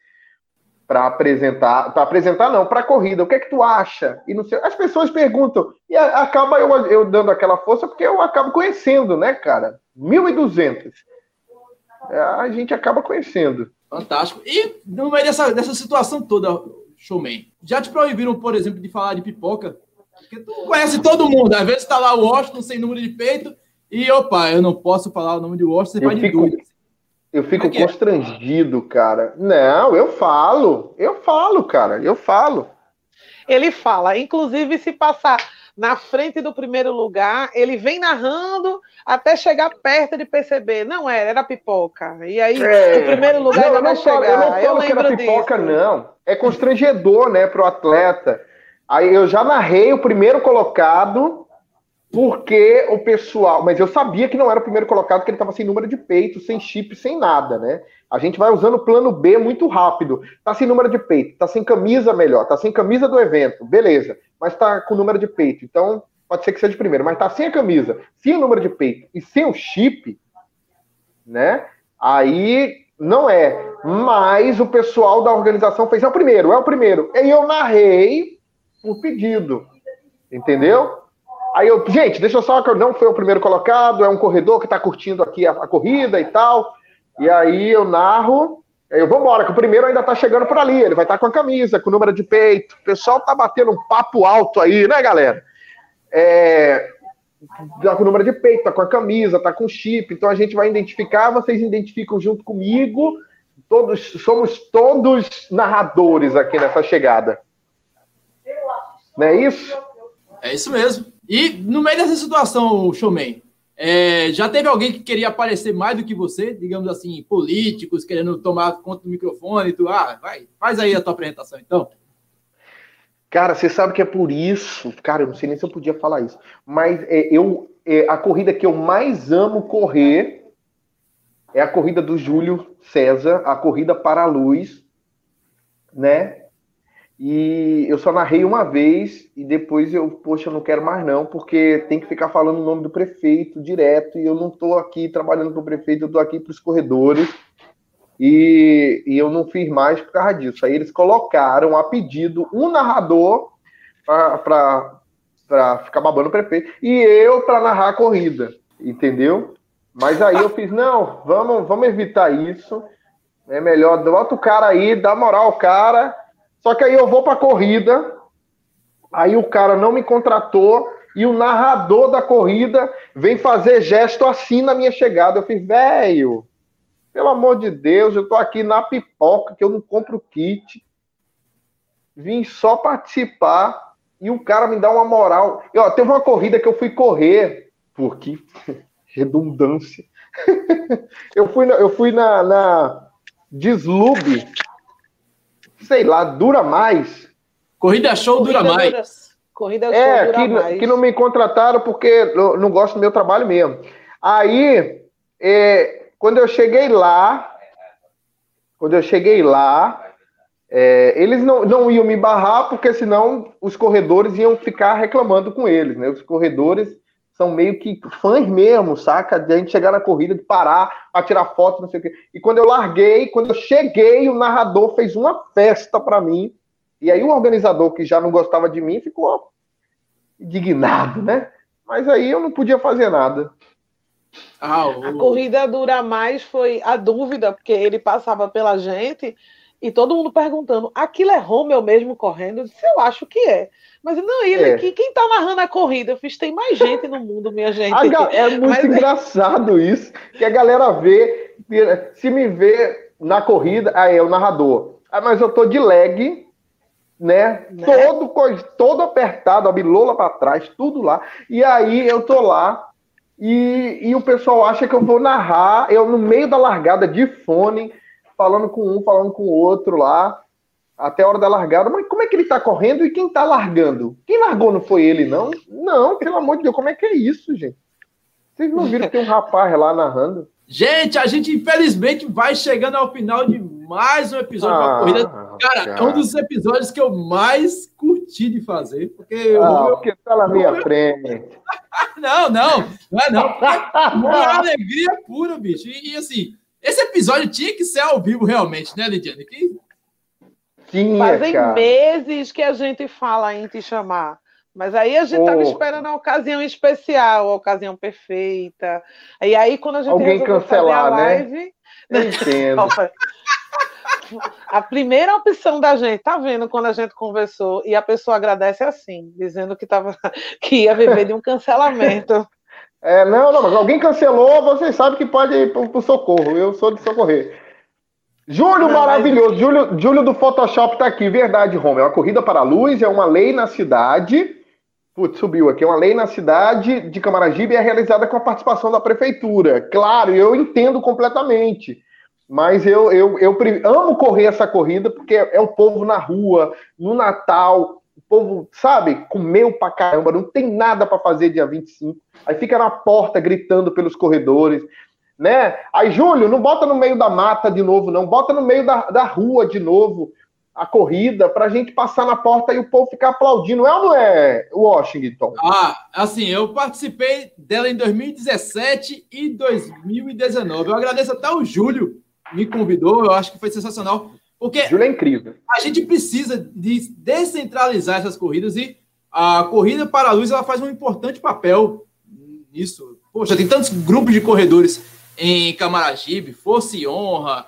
para apresentar, para apresentar não, para corrida. O que é que tu acha? E não sei, as pessoas perguntam e acaba eu, eu dando aquela força porque eu acabo conhecendo, né, cara? 1.200. É, a gente acaba conhecendo. Fantástico. E no meio dessa, dessa situação toda, showman, já te proibiram, por exemplo, de falar de pipoca? Porque tu conhece todo mundo. Às vezes tá lá o Washington sem número de peito e, opa, eu não posso falar o nome de Washington, você vai de dúvida. Eu fico é, é constrangido, cara. Não, eu falo. Eu falo, cara. Eu falo. Ele fala. Inclusive, se passar na frente do primeiro lugar, ele vem narrando até chegar perto de perceber. Não era, era pipoca. E aí, é. o primeiro lugar não, ainda vai chegar. Eu não falo eu que era pipoca, disso. não. É constrangedor, né, pro atleta. Aí eu já narrei o primeiro colocado, porque o pessoal. Mas eu sabia que não era o primeiro colocado, que ele estava sem número de peito, sem chip, sem nada, né? A gente vai usando o plano B muito rápido. Tá sem número de peito, tá sem camisa melhor, tá sem camisa do evento, beleza mas está com o número de peito. Então, pode ser que seja de primeiro, mas está sem a camisa, sem o número de peito e sem o chip, né? Aí não é. Mas o pessoal da organização fez, é o primeiro, é o primeiro. E eu narrei por pedido, entendeu? Aí eu, gente, deixa eu só que eu não foi o primeiro colocado, é um corredor que está curtindo aqui a, a, corrida e tal. E aí eu narro eu vou embora, que o primeiro ainda tá chegando por ali, ele vai estar tá com a camisa, com o número de peito. O pessoal tá batendo um papo alto aí, né, galera? É, tá com o número de peito, tá com a camisa, tá com o chip, então a gente vai identificar, vocês identificam junto comigo. Todos somos todos narradores aqui nessa chegada. Não é isso? É isso mesmo. E no meio dessa situação, showman, é, já teve alguém que queria aparecer mais do que você, digamos assim, políticos querendo tomar conta do microfone e tu, ah, vai, faz aí a tua apresentação então. Cara, você sabe que é por isso, cara, eu não sei nem se eu podia falar isso, mas é, eu, é, a corrida que eu mais amo correr é a corrida do Júlio César, a corrida para a luz, né? E eu só narrei uma vez e depois eu, poxa, eu não quero mais não, porque tem que ficar falando o nome do prefeito direto e eu não estou aqui trabalhando para o prefeito, eu estou aqui para os corredores e, e, eu não fiz mais por causa disso. Aí eles colocaram a pedido um narrador para ficar babando o prefeito e eu para narrar a corrida, entendeu? Mas aí eu fiz, não, vamos, vamos evitar isso. É melhor, bota o cara aí, dá moral ao cara só que aí eu vou para corrida, aí o cara não me contratou e o narrador da corrida vem fazer gesto assim na minha chegada. Eu fiz, velho, pelo amor de Deus, eu tô aqui na pipoca, que eu não compro kit. Vim só participar e o cara me dá uma moral. E, ó, teve uma corrida que eu fui correr, porque redundância. eu fui, na, eu fui na, na Deslube, sei lá, dura mais. Corrida show Corrida dura mais. Dura, corrida é, show dura que, mais. que não me contrataram porque não gosto do meu trabalho mesmo. Aí, é, quando eu cheguei lá, quando eu cheguei lá, é, eles não, não iam me barrar, porque senão os corredores iam ficar reclamando com eles, né? Os corredores são meio que fãs mesmo, saca? De a gente chegar na corrida, de parar para tirar foto, não sei o quê. E quando eu larguei, quando eu cheguei, o narrador fez uma festa para mim. E aí o organizador, que já não gostava de mim, ficou indignado, né? Mas aí eu não podia fazer nada. Ah, o... A corrida dura mais foi a dúvida, porque ele passava pela gente e todo mundo perguntando: aquilo é Romeu mesmo correndo? Eu disse: eu acho que é. Mas não, ele é. aqui, quem tá narrando a corrida? Eu fiz: tem mais gente no mundo, minha gente. é muito Mas... engraçado isso, que a galera vê, se me vê na corrida, aí é o narrador. Ah, mas eu tô de leg, né? né? Todo, todo apertado, a bilola para trás, tudo lá. E aí eu tô lá e, e o pessoal acha que eu vou narrar, eu no meio da largada de fone falando com um, falando com o outro lá, até a hora da largada. Mas como é que ele tá correndo e quem tá largando? Quem largou não foi ele, não? Não, pelo amor de Deus, como é que é isso, gente? Vocês não viram que tem um rapaz lá narrando? Gente, a gente infelizmente vai chegando ao final de mais um episódio ah, da corrida. Cara, cara, é um dos episódios que eu mais curti de fazer, porque ah, eu, porque tá na minha frente. não, não, não é não. É uma alegria pura, bicho. E, e assim, esse episódio tinha que ser ao vivo, realmente, né, Lidiane? Que... Tinha, Fazem cara. meses que a gente fala em te chamar. Mas aí a gente estava esperando a ocasião especial, a ocasião perfeita. E aí, quando a gente Alguém cancelar, né? live, né? Entendo. a primeira opção da gente, tá vendo quando a gente conversou e a pessoa agradece assim, dizendo que, tava, que ia viver de um cancelamento. É, não, não, mas alguém cancelou, vocês sabem que pode ir pro, pro socorro. Eu sou de socorrer. Júlio, maravilhoso. Mas... Júlio, Júlio do Photoshop tá aqui. Verdade, Romeu. A corrida para a luz é uma lei na cidade. Putz, subiu aqui. É uma lei na cidade de Camaragibe e é realizada com a participação da prefeitura. Claro, eu entendo completamente. Mas eu, eu, eu amo correr essa corrida porque é, é o povo na rua, no Natal, o povo, sabe, comeu pra caramba, não tem nada para fazer dia 25. Aí fica na porta gritando pelos corredores, né? Aí, Júlio, não bota no meio da mata de novo, não. Bota no meio da, da rua de novo a corrida pra gente passar na porta e o povo ficar aplaudindo. É ou não é, Washington? Ah, assim, eu participei dela em 2017 e 2019. Eu agradeço até o Júlio me convidou, eu acho que foi sensacional. Porque Júlio é incrível. A gente precisa de descentralizar essas corridas e a corrida para a luz ela faz um importante papel nisso. Poxa, tem tantos grupos de corredores em Camaragibe, Força e Honra.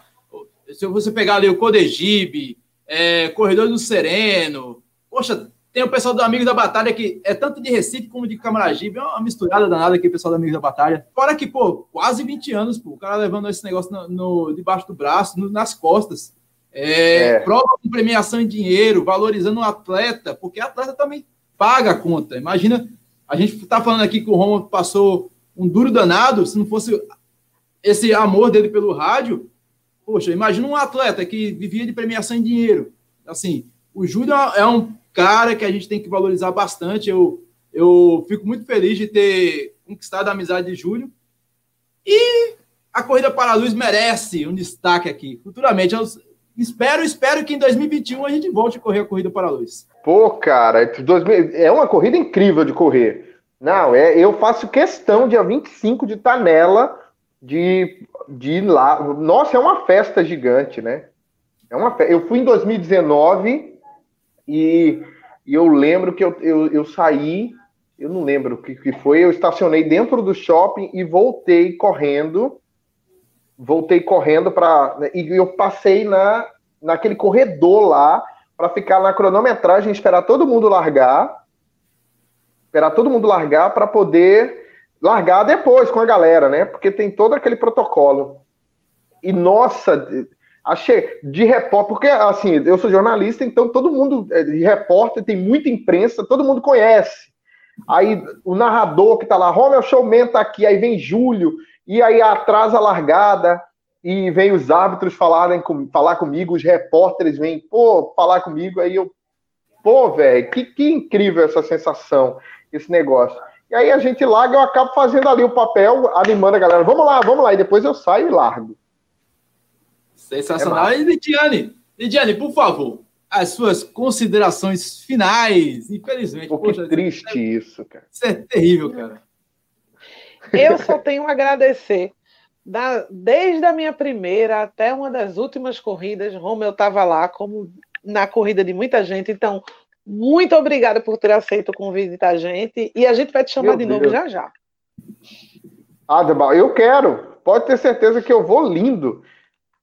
Se você pegar ali o Codegibe, é, Corredor do Sereno, poxa, tem o pessoal do Amigos da Batalha que é tanto de Recife como de Camaragibe, é uma misturada danada aqui, o pessoal do Amigos da Batalha. Fora que, pô, quase 20 anos, pô, o cara levando esse negócio no, no debaixo do braço, no, nas costas. É, é. Prova com premiação em dinheiro, valorizando o atleta, porque atleta também paga a conta. Imagina, a gente está falando aqui que o Roma passou um duro danado, se não fosse esse amor dele pelo rádio, poxa, imagina um atleta que vivia de premiação em dinheiro. Assim, o Júlio é um cara que a gente tem que valorizar bastante. Eu, eu fico muito feliz de ter conquistado a amizade de Júlio. E a Corrida para a Luz merece um destaque aqui. Futuramente, eu espero, espero que em 2021 a gente volte a correr a Corrida para a Luz. Pô, cara, é uma corrida incrível de correr. Não, é, eu faço questão, dia 25, de estar nela, de, de ir lá. Nossa, é uma festa gigante, né? É uma fe... Eu fui em 2019 e, e eu lembro que eu, eu, eu saí, eu não lembro o que, que foi, eu estacionei dentro do shopping e voltei correndo voltei correndo para né, e eu passei na naquele corredor lá para ficar na cronometragem, esperar todo mundo largar, esperar todo mundo largar para poder largar depois com a galera, né? Porque tem todo aquele protocolo. E nossa, achei de repórter, porque assim, eu sou jornalista, então todo mundo é, de repórter tem muita imprensa, todo mundo conhece. Aí o narrador que tá lá, Romel Showman tá aqui, aí vem Júlio, e aí atrasa a largada, e vem os árbitros falarem com, falar comigo, os repórteres vêm, pô, falar comigo, aí eu, pô, velho, que, que incrível essa sensação, esse negócio. E aí a gente larga, eu acabo fazendo ali o papel, animando a galera, vamos lá, vamos lá, e depois eu saio e largo. Sensacional. É e Lidiane, Lidiane, por favor, as suas considerações finais, infelizmente. Pô, que poxa, triste é, isso, cara. Isso é terrível, cara. Eu só tenho a agradecer da, desde a minha primeira até uma das últimas corridas, Romeu estava lá, como na corrida de muita gente. Então, muito obrigada por ter aceito o convite da gente. E a gente vai te chamar Meu de Deus. novo já já. Adebal, eu quero. Pode ter certeza que eu vou lindo.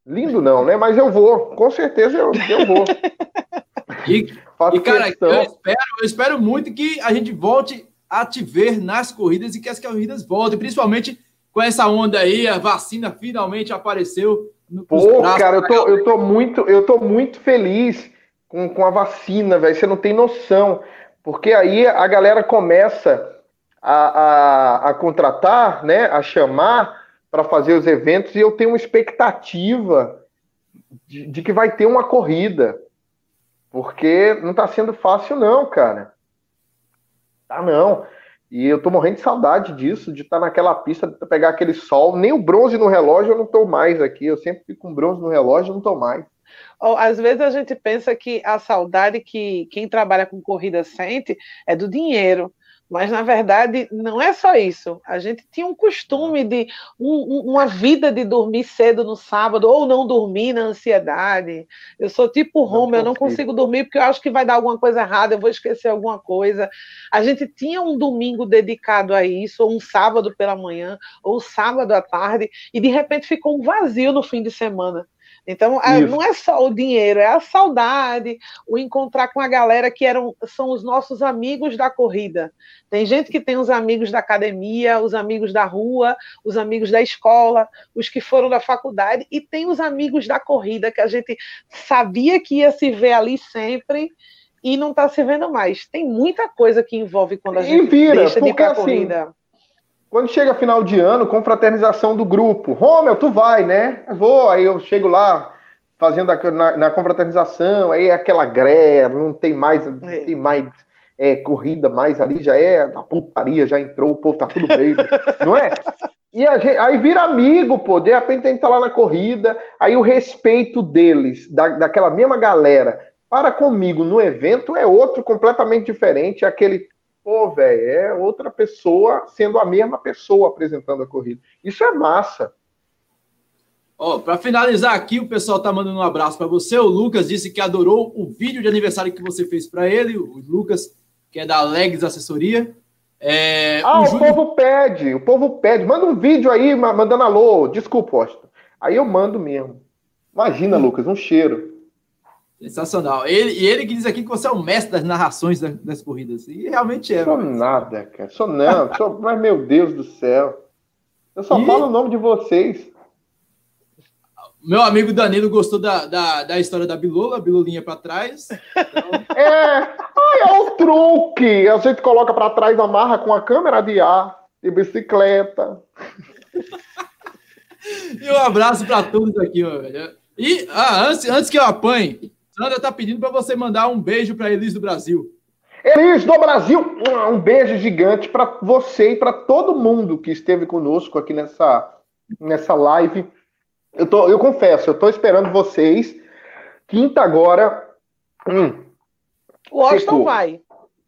Lindo não, né? Mas eu vou. Com certeza eu, eu vou. e, e cara, eu espero, eu espero muito que a gente volte a te ver nas corridas e que as corridas voltem, principalmente com essa onda aí, a vacina finalmente apareceu. No, Pô, cara, eu tô, eu tô muito, eu tô muito feliz com, com a vacina, velho. Você não tem noção. Porque aí a galera começa a, a, a contratar, né? A chamar para fazer os eventos e eu tenho uma expectativa de, de que vai ter uma corrida. Porque não tá sendo fácil, não, cara. Tá não. E eu tô morrendo de saudade disso, de estar tá naquela pista, de pegar aquele sol. Nem o bronze no relógio eu não tô mais aqui. Eu sempre fico com bronze no relógio e não tô mais. Às vezes a gente pensa que a saudade que quem trabalha com corrida sente é do dinheiro. Mas, na verdade, não é só isso. A gente tinha um costume de um, uma vida de dormir cedo no sábado ou não dormir na ansiedade. Eu sou tipo Roma, eu não consigo dormir porque eu acho que vai dar alguma coisa errada, eu vou esquecer alguma coisa. A gente tinha um domingo dedicado a isso, ou um sábado pela manhã, ou um sábado à tarde, e de repente ficou um vazio no fim de semana. Então, a, não é só o dinheiro, é a saudade, o encontrar com a galera que eram, são os nossos amigos da corrida. Tem gente que tem os amigos da academia, os amigos da rua, os amigos da escola, os que foram da faculdade, e tem os amigos da corrida, que a gente sabia que ia se ver ali sempre e não está se vendo mais. Tem muita coisa que envolve quando a gente vira, deixa de ir para a assim, corrida. Quando chega final de ano, confraternização do grupo. Romeu, tu vai, né? Eu vou, aí eu chego lá fazendo a, na, na, confraternização, aí é aquela greve, não tem mais, não é. tem mais é, corrida mais ali, já é a putaria, já entrou, o povo tá tudo bem, não é? E gente, aí vira amigo, pô, de repente a gente tá lá na corrida, aí o respeito deles, da, daquela mesma galera, para comigo no evento é outro completamente diferente, é aquele pô, velho, é outra pessoa sendo a mesma pessoa apresentando a corrida. Isso é massa. Ó, oh, para finalizar aqui, o pessoal tá mandando um abraço para você. O Lucas disse que adorou o vídeo de aniversário que você fez para ele. O Lucas, que é da Legs Assessoria. É, ah, o, o Júlio... povo pede, o povo pede. Manda um vídeo aí, mandando alô. Desculpa, Austin. Aí eu mando mesmo. Imagina, hum. Lucas, um cheiro. Sensacional. Ele, e ele que diz aqui que você é o mestre das narrações das, das corridas. E realmente é. Sou mas... nada, cara. Sou não. Sou... mas, meu Deus do céu. Eu só e... falo o nome de vocês. Meu amigo Danilo gostou da, da, da história da Bilula, Bilulinha para trás. Então... é, é o truque. A gente coloca para trás, amarra com a câmera de ar, de bicicleta. e um abraço para todos aqui, meu velho. E ah, antes, antes que eu apanhe, Sandra tá pedindo para você mandar um beijo para Elis do Brasil. Elis do Brasil, um beijo gigante para você e para todo mundo que esteve conosco aqui nessa, nessa live. Eu, tô, eu confesso, eu tô esperando vocês. Quinta agora. Hum, o Austin vai.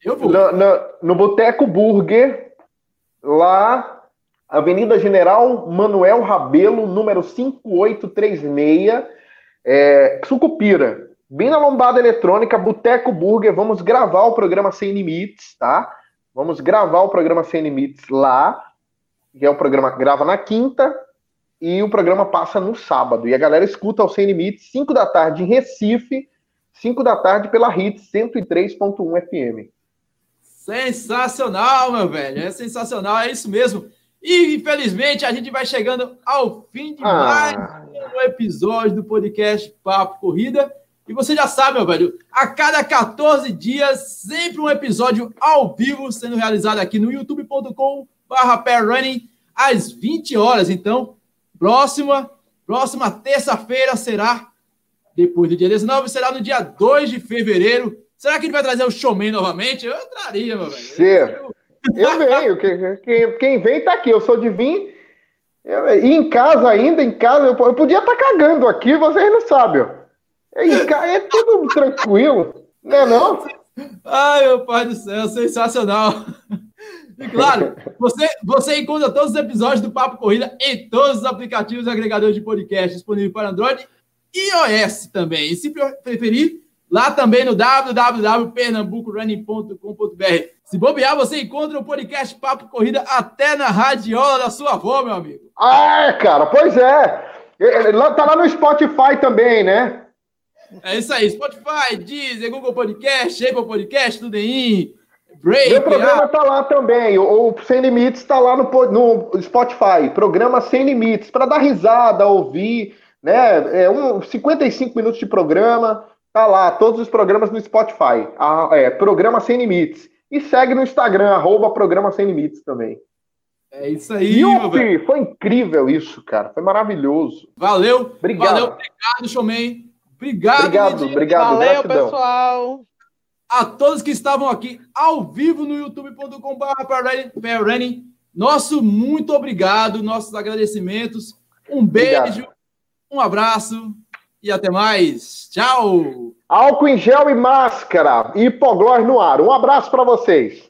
Eu vou. Na, na, no Boteco Burger, lá, Avenida General Manuel Rabelo, número 5836, é, Sucupira bem na lombada eletrônica, Boteco Burger. Vamos gravar o programa Sem Limites, tá? Vamos gravar o programa Sem Limites lá, que é o programa que grava na quinta e o programa passa no sábado. E a galera escuta o Sem Limites, 5 da tarde em Recife, 5 da tarde pela Hits 103.1 FM. Sensacional, meu velho. É sensacional, é isso mesmo. E infelizmente a gente vai chegando ao fim de ah. mais um episódio do podcast Papo Corrida. E você já sabe, meu velho, a cada 14 dias, sempre um episódio ao vivo sendo realizado aqui no youtube.com/running. às 20 horas. Então, próxima, próxima terça-feira será, depois do dia 19, será no dia 2 de fevereiro. Será que ele vai trazer o showman novamente? Eu traria, meu velho. Ser. Eu venho. Quem, quem vem tá aqui. Eu sou de vir. E em casa ainda, em casa, eu, eu podia estar tá cagando aqui, vocês não sabem. É, é tudo tranquilo, não é não? Ai, meu pai do céu, sensacional. E claro, você, você encontra todos os episódios do Papo Corrida em todos os aplicativos agregadores de podcast disponíveis para Android e iOS também. E se preferir, lá também no www.pernambucorunning.com.br. Se bobear, você encontra o podcast Papo Corrida até na radiola da sua avó, meu amigo. Ah, é, cara, pois é. Tá lá no Spotify também, né? É isso aí, Spotify, Deezer, Google Podcast, Apple Podcast, tudo em Break. Meu programa está lá também. O, o Sem Limites está lá no, no Spotify. Programa Sem Limites, para dar risada, ouvir, né? É um 55 minutos de programa. Tá lá, todos os programas no Spotify. A, é, programa Sem Limites. E segue no Instagram, arroba Programa Sem Limites também. É isso aí, Yupi, Foi incrível isso, cara. Foi maravilhoso. Valeu. Obrigado. Valeu, obrigado, Showman. Obrigado, obrigado, obrigado. Valeu, gratidão. pessoal. A todos que estavam aqui ao vivo no youtube.com.br nosso muito obrigado, nossos agradecimentos. Um beijo, obrigado. um abraço e até mais. Tchau. Álcool em gel e máscara. Hipoglós no ar. Um abraço para vocês.